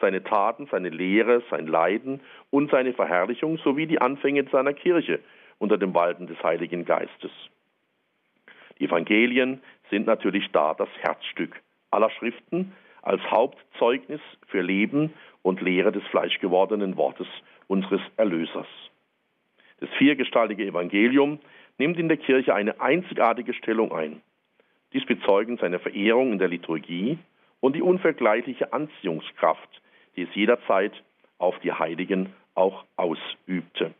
seine Taten, seine Lehre, sein Leiden und seine Verherrlichung sowie die Anfänge seiner Kirche unter dem Walten des Heiligen Geistes. Die Evangelien sind natürlich da das Herzstück aller Schriften als Hauptzeugnis für Leben und Lehre des fleischgewordenen Wortes unseres Erlösers. Das viergestaltige Evangelium nimmt in der Kirche eine einzigartige Stellung ein. Dies bezeugen seine Verehrung in der Liturgie und die unvergleichliche Anziehungskraft, die es jederzeit auf die Heiligen auch ausübte.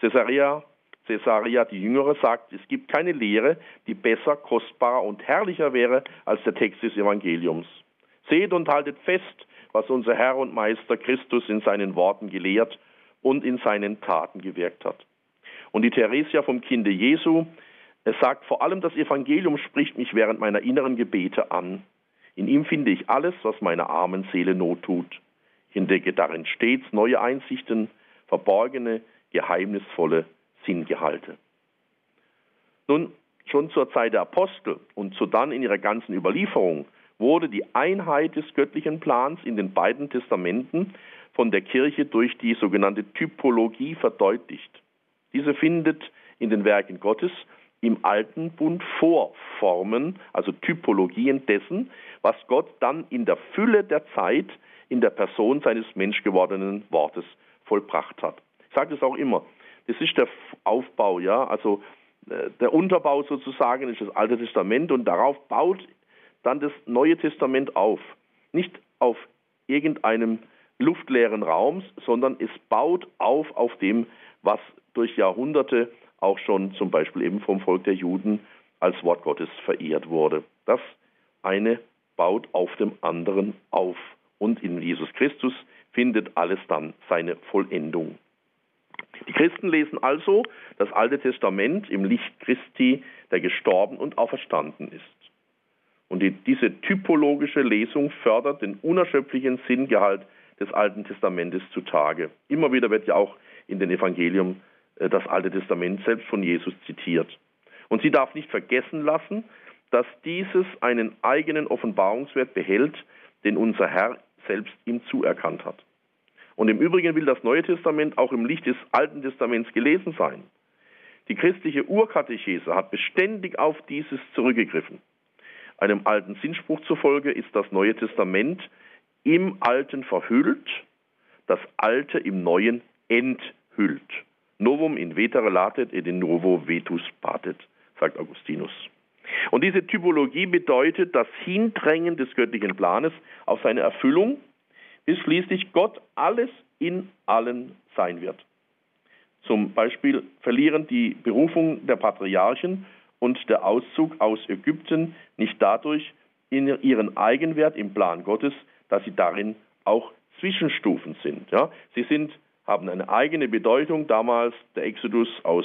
Caesarea, Caesarea die Jüngere sagt, es gibt keine Lehre, die besser, kostbarer und herrlicher wäre als der Text des Evangeliums. Seht und haltet fest, was unser Herr und Meister Christus in seinen Worten gelehrt und in seinen Taten gewirkt hat. Und die Theresia vom Kinde Jesu, es sagt vor allem, das Evangelium spricht mich während meiner inneren Gebete an. In ihm finde ich alles, was meiner armen Seele Not tut. Ich entdecke darin stets neue Einsichten, verborgene, geheimnisvolle Sinngehalte. Nun, schon zur Zeit der Apostel und so dann in ihrer ganzen Überlieferung wurde die Einheit des göttlichen Plans in den beiden Testamenten von der Kirche durch die sogenannte Typologie verdeutlicht. Diese findet in den Werken Gottes im Alten Bund Vorformen, also Typologien dessen, was Gott dann in der Fülle der Zeit in der Person seines menschgewordenen Wortes vollbracht hat. Ich sage es auch immer, das ist der Aufbau, ja, also äh, der Unterbau sozusagen ist das Alte Testament und darauf baut dann das Neue Testament auf. Nicht auf irgendeinem luftleeren Raums, sondern es baut auf auf dem, was durch Jahrhunderte auch schon zum Beispiel eben vom Volk der Juden als Wort Gottes verehrt wurde. Das eine baut auf dem anderen auf. Und in Jesus Christus findet alles dann seine Vollendung. Die Christen lesen also das Alte Testament im Licht Christi, der gestorben und auferstanden ist. Und die, diese typologische Lesung fördert den unerschöpflichen Sinngehalt des Alten Testamentes zutage. Immer wieder wird ja auch in den Evangelium das Alte Testament selbst von Jesus zitiert. Und sie darf nicht vergessen lassen, dass dieses einen eigenen Offenbarungswert behält, den unser Herr selbst ihm zuerkannt hat. Und im Übrigen will das Neue Testament auch im Licht des Alten Testaments gelesen sein. Die christliche Urkatechese hat beständig auf dieses zurückgegriffen. Einem alten Sinnspruch zufolge ist das Neue Testament im Alten verhüllt, das Alte im Neuen enthüllt. Novum in vetere latet et in novo vetus patet, sagt Augustinus. Und diese Typologie bedeutet das Hindrängen des göttlichen Planes auf seine Erfüllung, bis schließlich Gott alles in allen sein wird. Zum Beispiel verlieren die Berufung der Patriarchen und der Auszug aus Ägypten nicht dadurch ihren Eigenwert im Plan Gottes, dass sie darin auch Zwischenstufen sind. Ja? Sie sind, haben eine eigene Bedeutung. Damals der Exodus aus,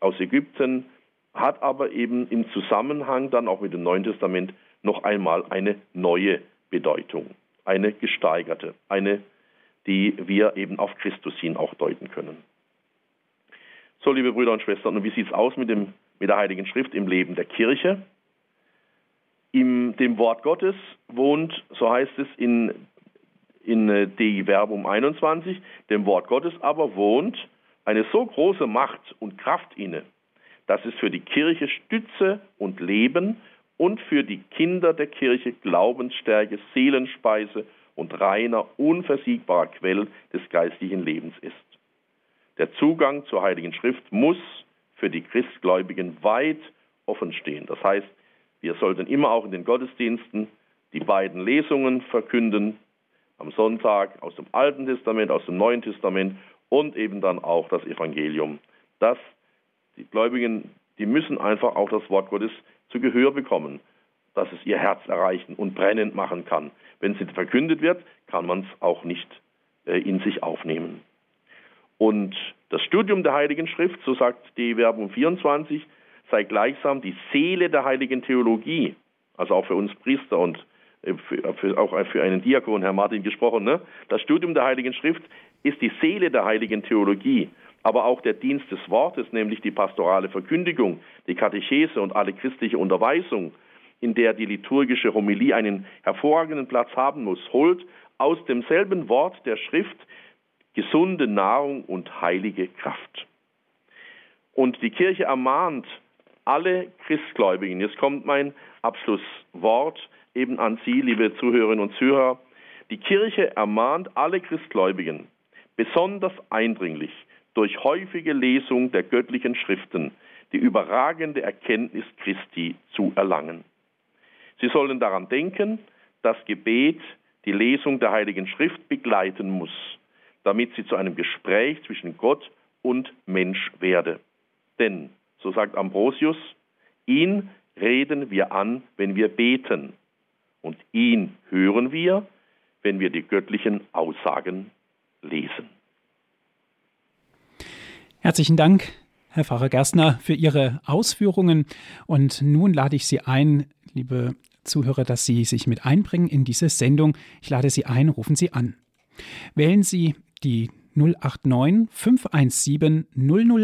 aus Ägypten hat aber eben im Zusammenhang dann auch mit dem Neuen Testament noch einmal eine neue Bedeutung, eine gesteigerte, eine, die wir eben auf Christus hin auch deuten können. So, liebe Brüder und Schwestern, und wie sieht es aus mit, dem, mit der Heiligen Schrift im Leben der Kirche? In dem Wort Gottes wohnt, so heißt es in, in äh, Dei Verbum 21, dem Wort Gottes aber wohnt eine so große Macht und Kraft inne, dass es für die Kirche Stütze und Leben und für die Kinder der Kirche Glaubensstärke, Seelenspeise und reiner, unversiegbarer Quell des geistlichen Lebens ist. Der Zugang zur Heiligen Schrift muss für die Christgläubigen weit offen stehen. Das heißt, wir sollten immer auch in den Gottesdiensten die beiden Lesungen verkünden, am Sonntag aus dem Alten Testament, aus dem Neuen Testament und eben dann auch das Evangelium. Das, die Gläubigen, die müssen einfach auch das Wort Gottes zu Gehör bekommen, dass es ihr Herz erreichen und brennend machen kann. Wenn es nicht verkündet wird, kann man es auch nicht äh, in sich aufnehmen. Und das Studium der Heiligen Schrift, so sagt die Werbung 24, sei gleichsam die Seele der heiligen Theologie, also auch für uns Priester und für, für, auch für einen Diakon, Herr Martin, gesprochen. Ne? Das Studium der Heiligen Schrift ist die Seele der heiligen Theologie, aber auch der Dienst des Wortes, nämlich die pastorale Verkündigung, die Katechese und alle christliche Unterweisung, in der die liturgische Homilie einen hervorragenden Platz haben muss, holt aus demselben Wort der Schrift gesunde Nahrung und heilige Kraft. Und die Kirche ermahnt alle Christgläubigen, jetzt kommt mein Abschlusswort eben an Sie, liebe Zuhörerinnen und Zuhörer, die Kirche ermahnt alle Christgläubigen, besonders eindringlich durch häufige Lesung der göttlichen Schriften, die überragende Erkenntnis Christi zu erlangen. Sie sollen daran denken, dass Gebet die Lesung der Heiligen Schrift begleiten muss damit sie zu einem Gespräch zwischen Gott und Mensch werde. Denn, so sagt Ambrosius, ihn reden wir an, wenn wir beten, und ihn hören wir, wenn wir die göttlichen Aussagen lesen. Herzlichen Dank, Herr Pfarrer Gerstner, für Ihre Ausführungen. Und nun lade ich Sie ein, liebe Zuhörer, dass Sie sich mit einbringen in diese Sendung. Ich lade Sie ein, rufen Sie an. Wählen Sie die 089 517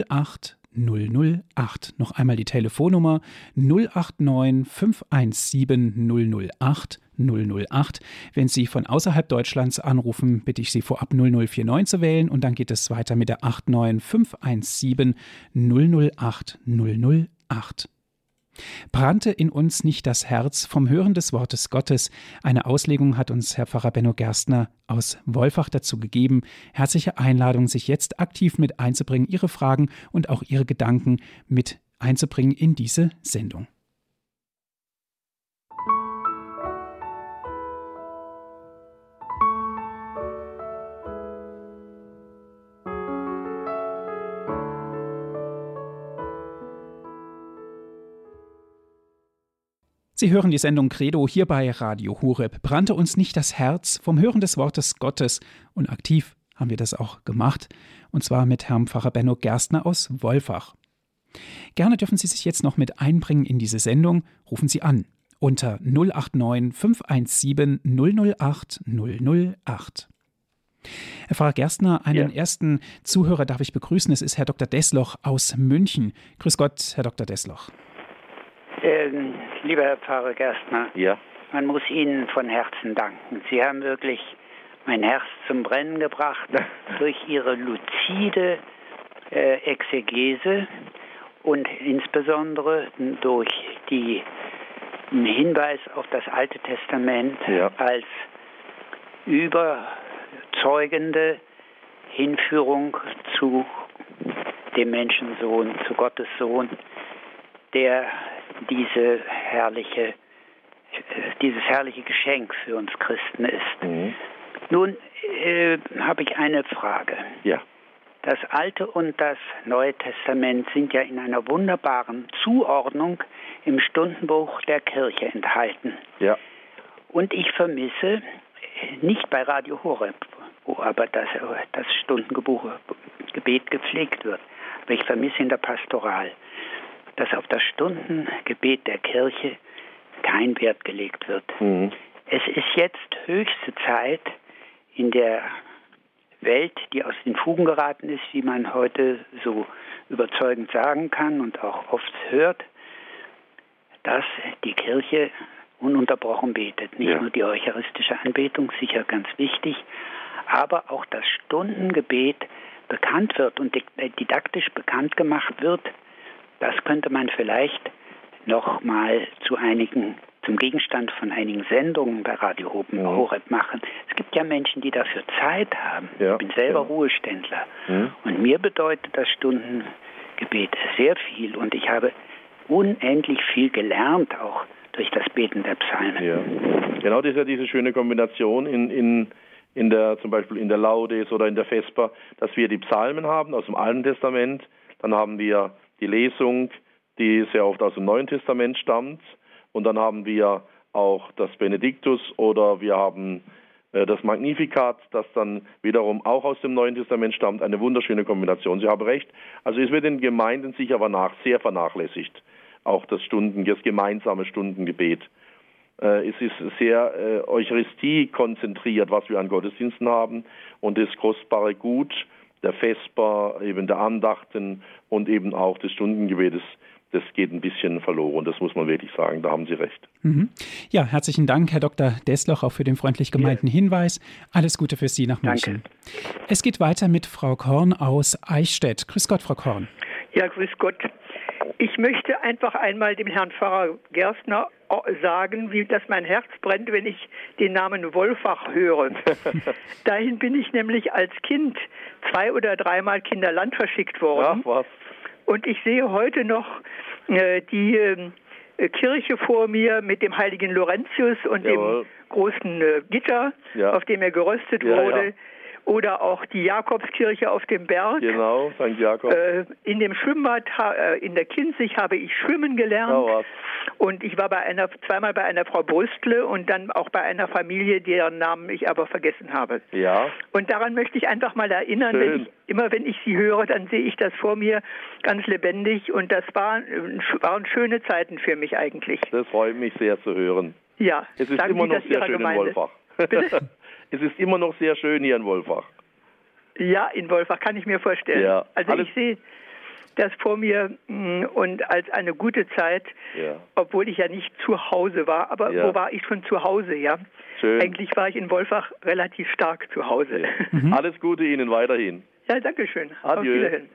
008 008. Noch einmal die Telefonnummer 089 517 008 008. Wenn Sie von außerhalb Deutschlands anrufen, bitte ich Sie vorab 0049 zu wählen und dann geht es weiter mit der 89 517 008 008. Brannte in uns nicht das Herz vom Hören des Wortes Gottes? Eine Auslegung hat uns Herr Pfarrer Benno Gerstner aus Wolfach dazu gegeben. Herzliche Einladung, sich jetzt aktiv mit einzubringen, Ihre Fragen und auch Ihre Gedanken mit einzubringen in diese Sendung. Sie hören die Sendung Credo hier bei Radio Horeb. Brannte uns nicht das Herz vom Hören des Wortes Gottes und aktiv haben wir das auch gemacht, und zwar mit Herrn Pfarrer Benno Gerstner aus Wolfach. Gerne dürfen Sie sich jetzt noch mit einbringen in diese Sendung. Rufen Sie an unter 089 517 008 008. Herr Pfarrer Gerstner, einen ja. ersten Zuhörer darf ich begrüßen. Es ist Herr Dr. Desloch aus München. Grüß Gott, Herr Dr. Desloch. Ähm, lieber Herr Pfarrer Gerstner, ja. man muss Ihnen von Herzen danken. Sie haben wirklich mein Herz zum Brennen gebracht durch Ihre luzide äh, Exegese und insbesondere durch die, den Hinweis auf das Alte Testament ja. als überzeugende Hinführung zu dem Menschensohn, zu Gottes Sohn, der diese herrliche, äh, dieses herrliche Geschenk für uns Christen ist. Mhm. Nun äh, habe ich eine Frage. Ja. Das Alte und das Neue Testament sind ja in einer wunderbaren Zuordnung im Stundenbuch der Kirche enthalten. Ja. Und ich vermisse, nicht bei Radio Horeb, wo aber das, das Stundengebet gepflegt wird, aber ich vermisse in der Pastoral dass auf das Stundengebet der Kirche kein Wert gelegt wird. Mhm. Es ist jetzt höchste Zeit in der Welt, die aus den Fugen geraten ist, wie man heute so überzeugend sagen kann und auch oft hört, dass die Kirche ununterbrochen betet. Nicht ja. nur die eucharistische Anbetung, sicher ganz wichtig, aber auch das Stundengebet bekannt wird und didaktisch bekannt gemacht wird das könnte man vielleicht nochmal zu einigen zum Gegenstand von einigen Sendungen bei Radio Hopen ja. Horeb machen. Es gibt ja Menschen, die dafür Zeit haben. Ja. Ich bin selber ja. Ruheständler. Mhm. Und mir bedeutet das Stundengebet sehr viel. Und ich habe unendlich viel gelernt, auch durch das Beten der Psalmen. Ja. Genau, das ist ja diese schöne Kombination in, in, in der, zum Beispiel in der Laudes oder in der Vesper, dass wir die Psalmen haben aus dem Alten Testament, dann haben wir die Lesung, die sehr oft aus dem Neuen Testament stammt, und dann haben wir auch das Benediktus oder wir haben äh, das Magnificat, das dann wiederum auch aus dem Neuen Testament stammt. Eine wunderschöne Kombination. Sie haben recht. Also es wird in Gemeinden sicher aber nach sehr vernachlässigt. Auch das Stunden, das gemeinsame Stundengebet. Äh, es ist sehr äh, Eucharistie konzentriert, was wir an Gottesdiensten haben und das kostbare Gut der Vesper, eben der Andachten und eben auch des Stundengebetes das geht ein bisschen verloren. Das muss man wirklich sagen. Da haben Sie recht. Mhm. Ja, herzlichen Dank, Herr Dr. Desloch, auch für den freundlich gemeinten ja. Hinweis. Alles Gute für Sie nach München. Danke. Es geht weiter mit Frau Korn aus Eichstätt. Grüß Gott, Frau Korn. Ja, grüß Gott. Ich möchte einfach einmal dem Herrn Pfarrer Gerstner sagen, wie dass mein Herz brennt, wenn ich den Namen Wolfach höre. Dahin bin ich nämlich als Kind zwei oder dreimal Kinderland verschickt worden. Ach was. Und ich sehe heute noch äh, die äh, Kirche vor mir mit dem heiligen Laurentius und Jawohl. dem großen äh, Gitter, ja. auf dem er geröstet ja, wurde. Ja oder auch die Jakobskirche auf dem Berg. Genau, St. Jakob. Äh, in dem Schwimmbad äh, in der Kinzig habe ich schwimmen gelernt. Oh, und ich war bei einer, zweimal bei einer Frau Brüstle und dann auch bei einer Familie, deren Namen ich aber vergessen habe. Ja. Und daran möchte ich einfach mal erinnern, wenn ich, immer wenn ich sie höre, dann sehe ich das vor mir ganz lebendig und das waren, waren schöne Zeiten für mich eigentlich. Das freut mich sehr zu hören. Ja, es ist immer noch sehr schön Gemeinde. in Wolfach. Bitte? es ist immer noch sehr schön hier in Wolfach. Ja, in Wolfach kann ich mir vorstellen. Ja, also ich sehe das vor mir mm, und als eine gute Zeit, ja. obwohl ich ja nicht zu Hause war, aber ja. wo war ich schon zu Hause, ja? Schön. Eigentlich war ich in Wolfach relativ stark zu Hause. Mhm. Alles Gute Ihnen weiterhin. Ja, danke schön. Adieu. Auf Wiederhören.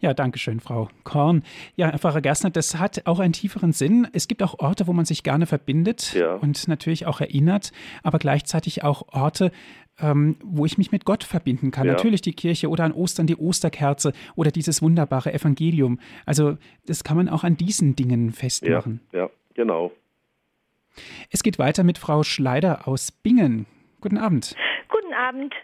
Ja, danke schön, Frau Korn. Ja, Herr Pfarrer Gerstner, das hat auch einen tieferen Sinn. Es gibt auch Orte, wo man sich gerne verbindet ja. und natürlich auch erinnert, aber gleichzeitig auch Orte, ähm, wo ich mich mit Gott verbinden kann. Ja. Natürlich die Kirche oder an Ostern die Osterkerze oder dieses wunderbare Evangelium. Also das kann man auch an diesen Dingen festmachen. Ja, ja genau. Es geht weiter mit Frau Schleider aus Bingen. Guten Abend. Guten Abend.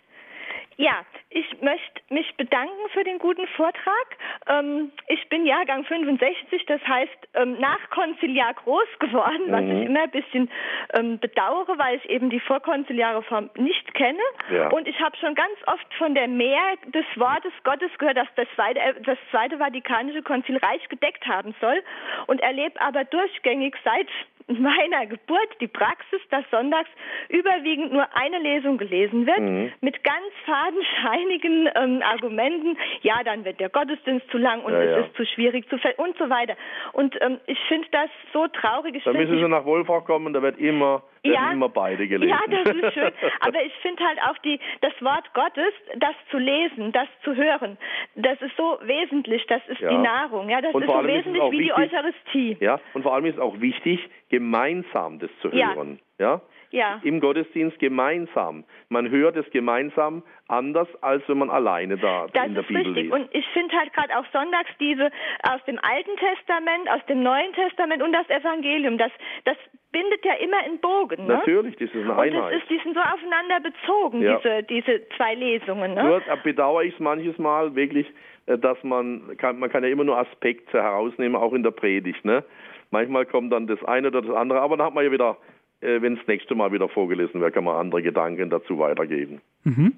Ja, ich möchte mich bedanken für den guten Vortrag. Ähm, ich bin Jahrgang 65, das heißt ähm, nach Konziliar groß geworden, mhm. was ich immer ein bisschen ähm, bedauere, weil ich eben die vorkonziliare Form nicht kenne. Ja. Und ich habe schon ganz oft von der Mehr des Wortes Gottes gehört, dass das Zweite, äh, das Zweite Vatikanische Konzil reich gedeckt haben soll und erlebe aber durchgängig seit meiner Geburt die Praxis, dass sonntags überwiegend nur eine Lesung gelesen wird, mhm. mit ganz fadenscheinigen ähm, Argumenten. Ja, dann wird der Gottesdienst zu lang und ja, es ja. ist zu schwierig zu und so weiter. Und ähm, ich finde das so traurig. Ich da müssen Sie nach Wolfach kommen, da wird immer ja, immer beide gelesen. Ja, das ist schön. Aber ich finde halt auch die, das Wort Gottes, das zu lesen, das zu hören, das ist so wesentlich, das ist ja. die Nahrung. Ja, das ist so wesentlich ist wie wichtig, die Eucharistie. Ja, und vor allem ist es auch wichtig, gemeinsam das zu hören. Ja. ja? Ja. Im Gottesdienst gemeinsam. Man hört es gemeinsam anders, als wenn man alleine da das in der Bibel richtig. liest. Und ich finde halt gerade auch sonntags diese aus dem Alten Testament, aus dem Neuen Testament und das Evangelium, das, das bindet ja immer in Bogen. Ne? Natürlich, das ist eine Einheit. Und das ist, die sind so aufeinander bezogen, ja. diese, diese zwei Lesungen. Ne? Nur bedauere ich es manches Mal wirklich, äh, dass man, kann, man kann ja immer nur Aspekte herausnehmen, auch in der Predigt. Ne? Manchmal kommt dann das eine oder das andere, aber dann hat man ja wieder wenn das nächste Mal wieder vorgelesen wird, kann man andere Gedanken dazu weitergeben. Mhm.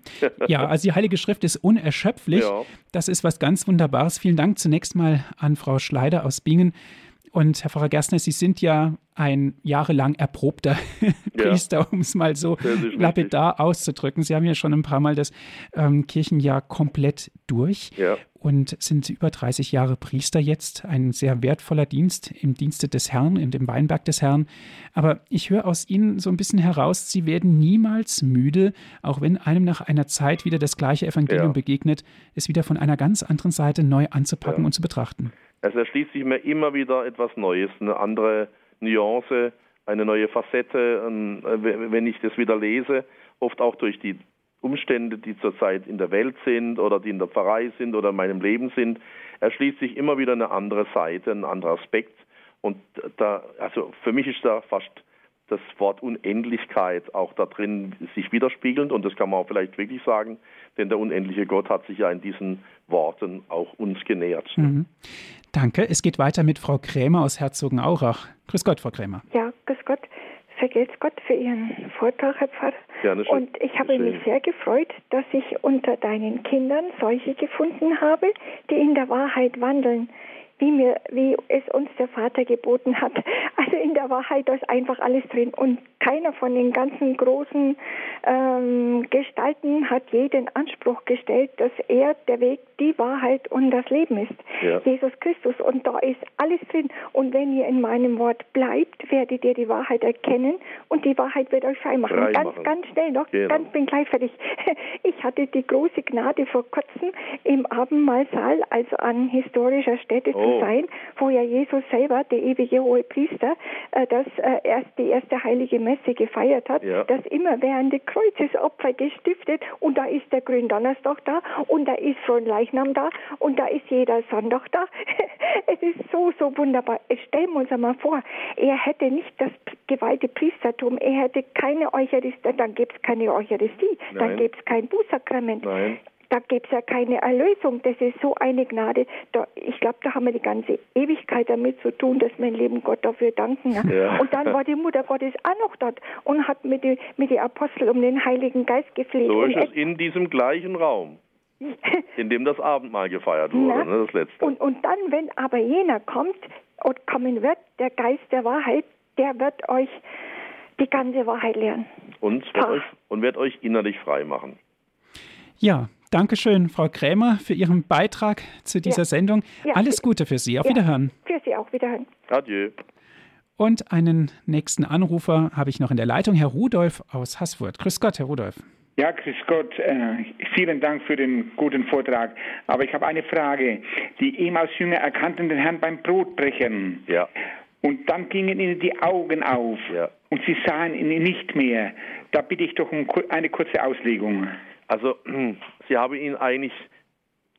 Ja, also die Heilige Schrift ist unerschöpflich. Ja. Das ist was ganz Wunderbares. Vielen Dank zunächst mal an Frau Schleider aus Bingen. Und Herr Pfarrer Gerstner, Sie sind ja ein jahrelang erprobter Priester, ja. um es mal so lapidar auszudrücken. Sie haben ja schon ein paar Mal das ähm, Kirchenjahr komplett durch ja. und sind über 30 Jahre Priester jetzt. Ein sehr wertvoller Dienst im Dienste des Herrn, in dem Weinberg des Herrn. Aber ich höre aus Ihnen so ein bisschen heraus, Sie werden niemals müde, auch wenn einem nach einer Zeit wieder das gleiche Evangelium ja. begegnet, es wieder von einer ganz anderen Seite neu anzupacken und zu betrachten. Es erschließt sich mir immer wieder etwas Neues, eine andere Nuance, eine neue Facette, wenn ich das wieder lese, oft auch durch die Umstände, die zurzeit in der Welt sind oder die in der Pfarrei sind oder in meinem Leben sind, erschließt sich immer wieder eine andere Seite, ein anderer Aspekt. Und da, also für mich ist da fast das Wort Unendlichkeit auch da drin sich widerspiegelnd und das kann man auch vielleicht wirklich sagen, denn der unendliche Gott hat sich ja in diesen Worten auch uns genähert. Mhm. Danke. Es geht weiter mit Frau Krämer aus Herzogenaurach. Grüß Gott, Frau Krämer. Ja, grüß Gott. Vergelt's Gott für Ihren Vortrag, Herr Pfarrer. Gerne schön. Und ich habe mich sehr gefreut, dass ich unter deinen Kindern solche gefunden habe, die in der Wahrheit wandeln wie, mir, wie es uns der Vater geboten hat. Also in der Wahrheit ist einfach alles drin. Und keiner von den ganzen großen ähm, Gestalten hat jeden Anspruch gestellt, dass er der Weg, die Wahrheit und das Leben ist. Ja. Jesus Christus. Und da ist alles drin. Und wenn ihr in meinem Wort bleibt, werdet ihr die Wahrheit erkennen und die Wahrheit wird euch frei machen. Frei ganz, machen. ganz schnell noch, genau. ganz bin gleich fertig. Ich hatte die große Gnade vor kurzem im Abendmahlsaal, also an historischer Stätte oh. zu sein, wo ja Jesus selber, der ewige hohe Priester, äh, das äh, erst die erste heilige Messe gefeiert hat, ja. das immerwährende Kreuzesopfer gestiftet und da ist der Gründonnerstag da und da ist Fronleichnam da und da ist jeder Sonntag da. es ist so, so wunderbar. Stellen wir uns einmal vor, er hätte nicht das geweihte Priestertum, er hätte keine Eucharistie, dann gäbe es keine Eucharistie, Nein. dann gäbe es kein Bußsakrament. Nein da gäbe es ja keine Erlösung. Das ist so eine Gnade. Da, ich glaube, da haben wir die ganze Ewigkeit damit zu tun, dass mein Leben Gott dafür danken. Ja. Und dann war die Mutter Gottes auch noch dort und hat mit den mit die Aposteln um den Heiligen Geist gefleht. So ist es in diesem gleichen Raum. in dem das Abendmahl gefeiert wurde, ne, das letzte. Und, und dann, wenn aber jener kommt und kommen wird, der Geist der Wahrheit, der wird euch die ganze Wahrheit lehren. Und wird, euch, und wird euch innerlich frei machen. Ja, Dankeschön, Frau Krämer, für Ihren Beitrag zu dieser ja. Sendung. Ja. Alles Gute für Sie. Auf ja. Wiederhören. Für Sie auch. Wiederhören. Adieu. Und einen nächsten Anrufer habe ich noch in der Leitung, Herr Rudolf aus Haßfurt. Grüß Gott, Herr Rudolf. Ja, grüß Gott. Äh, vielen Dank für den guten Vortrag. Aber ich habe eine Frage. Die Emaus-Jünger erkannten den Herrn beim Brotbrechen. Ja. Und dann gingen ihnen die Augen auf. Ja. Und sie sahen ihn nicht mehr. Da bitte ich doch um eine kurze Auslegung. Also sie haben ihn eigentlich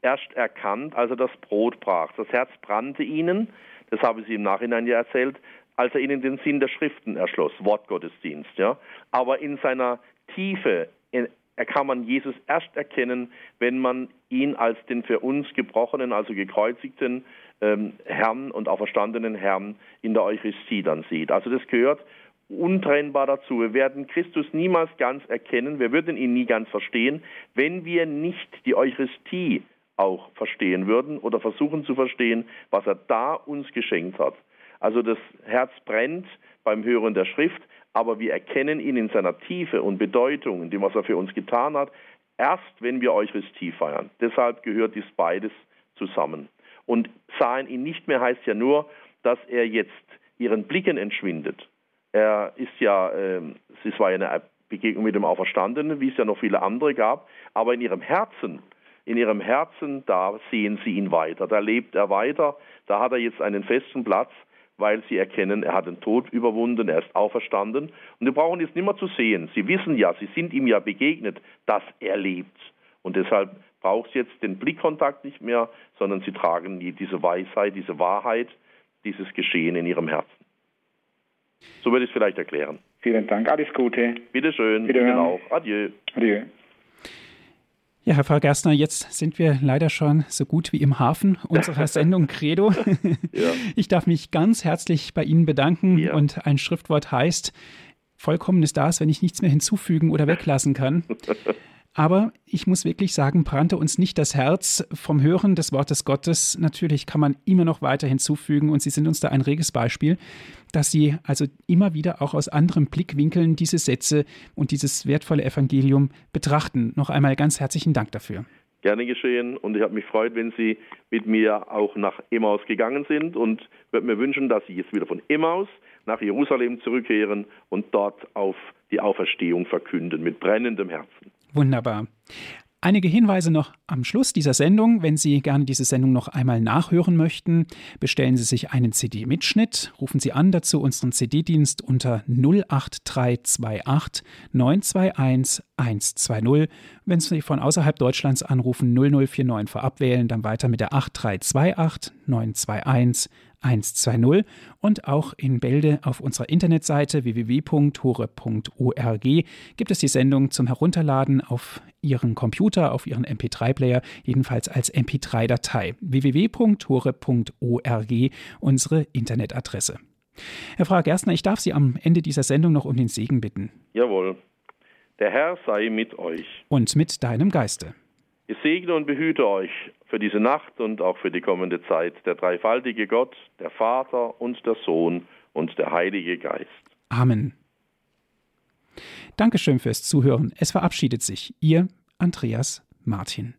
erst erkannt, als er das Brot brach. Das Herz brannte ihnen, das haben sie im Nachhinein ja erzählt, als er ihnen den Sinn der Schriften erschloss, Wortgottesdienst. Ja? Aber in seiner Tiefe kann man Jesus erst erkennen, wenn man ihn als den für uns gebrochenen, also gekreuzigten ähm, Herrn und auferstandenen Herrn in der Eucharistie dann sieht. Also das gehört untrennbar dazu. Wir werden Christus niemals ganz erkennen, wir würden ihn nie ganz verstehen, wenn wir nicht die Eucharistie auch verstehen würden oder versuchen zu verstehen, was er da uns geschenkt hat. Also das Herz brennt beim Hören der Schrift, aber wir erkennen ihn in seiner Tiefe und Bedeutung, in dem, was er für uns getan hat, erst wenn wir Eucharistie feiern. Deshalb gehört dies beides zusammen. Und sahen ihn nicht mehr heißt ja nur, dass er jetzt ihren Blicken entschwindet, er ist ja, äh, es war ja eine Begegnung mit dem Auferstandenen, wie es ja noch viele andere gab, aber in ihrem Herzen, in ihrem Herzen, da sehen sie ihn weiter, da lebt er weiter, da hat er jetzt einen festen Platz, weil sie erkennen, er hat den Tod überwunden, er ist auferstanden. Und wir brauchen jetzt nicht mehr zu sehen. Sie wissen ja, sie sind ihm ja begegnet, dass er lebt. Und deshalb braucht es jetzt den Blickkontakt nicht mehr, sondern sie tragen diese Weisheit, diese Wahrheit, dieses Geschehen in ihrem Herzen. So würde ich es vielleicht erklären. Vielen Dank, alles Gute. Bitte schön, Ihnen auch. Adieu. Adieu. Ja, Herr Frau Gerstner, jetzt sind wir leider schon so gut wie im Hafen unserer Sendung Credo. ja. Ich darf mich ganz herzlich bei Ihnen bedanken ja. und ein Schriftwort heißt, vollkommen ist das, wenn ich nichts mehr hinzufügen oder weglassen kann. Aber ich muss wirklich sagen, brannte uns nicht das Herz vom Hören des Wortes Gottes. Natürlich kann man immer noch weiter hinzufügen und Sie sind uns da ein reges Beispiel, dass Sie also immer wieder auch aus anderen Blickwinkeln diese Sätze und dieses wertvolle Evangelium betrachten. Noch einmal ganz herzlichen Dank dafür. Gerne geschehen und ich habe mich gefreut, wenn Sie mit mir auch nach Emmaus gegangen sind und würde mir wünschen, dass Sie jetzt wieder von Emmaus nach Jerusalem zurückkehren und dort auf die Auferstehung verkünden mit brennendem Herzen. Wunderbar. Einige Hinweise noch am Schluss dieser Sendung. Wenn Sie gerne diese Sendung noch einmal nachhören möchten, bestellen Sie sich einen CD-Mitschnitt. Rufen Sie an dazu unseren CD-Dienst unter 08328 921 120. Wenn Sie von außerhalb Deutschlands anrufen, 0049 vorab wählen, dann weiter mit der 8328 921 120 und auch in Bälde auf unserer Internetseite www.hore.org gibt es die Sendung zum Herunterladen auf Ihren Computer, auf Ihren MP3-Player, jedenfalls als MP3-Datei. www.hore.org unsere Internetadresse. Herr Frau Gerstner, ich darf Sie am Ende dieser Sendung noch um den Segen bitten. Jawohl. Der Herr sei mit euch. Und mit deinem Geiste. Ich segne und behüte euch für diese Nacht und auch für die kommende Zeit der dreifaltige Gott, der Vater und der Sohn und der Heilige Geist. Amen. Dankeschön fürs Zuhören. Es verabschiedet sich Ihr Andreas Martin.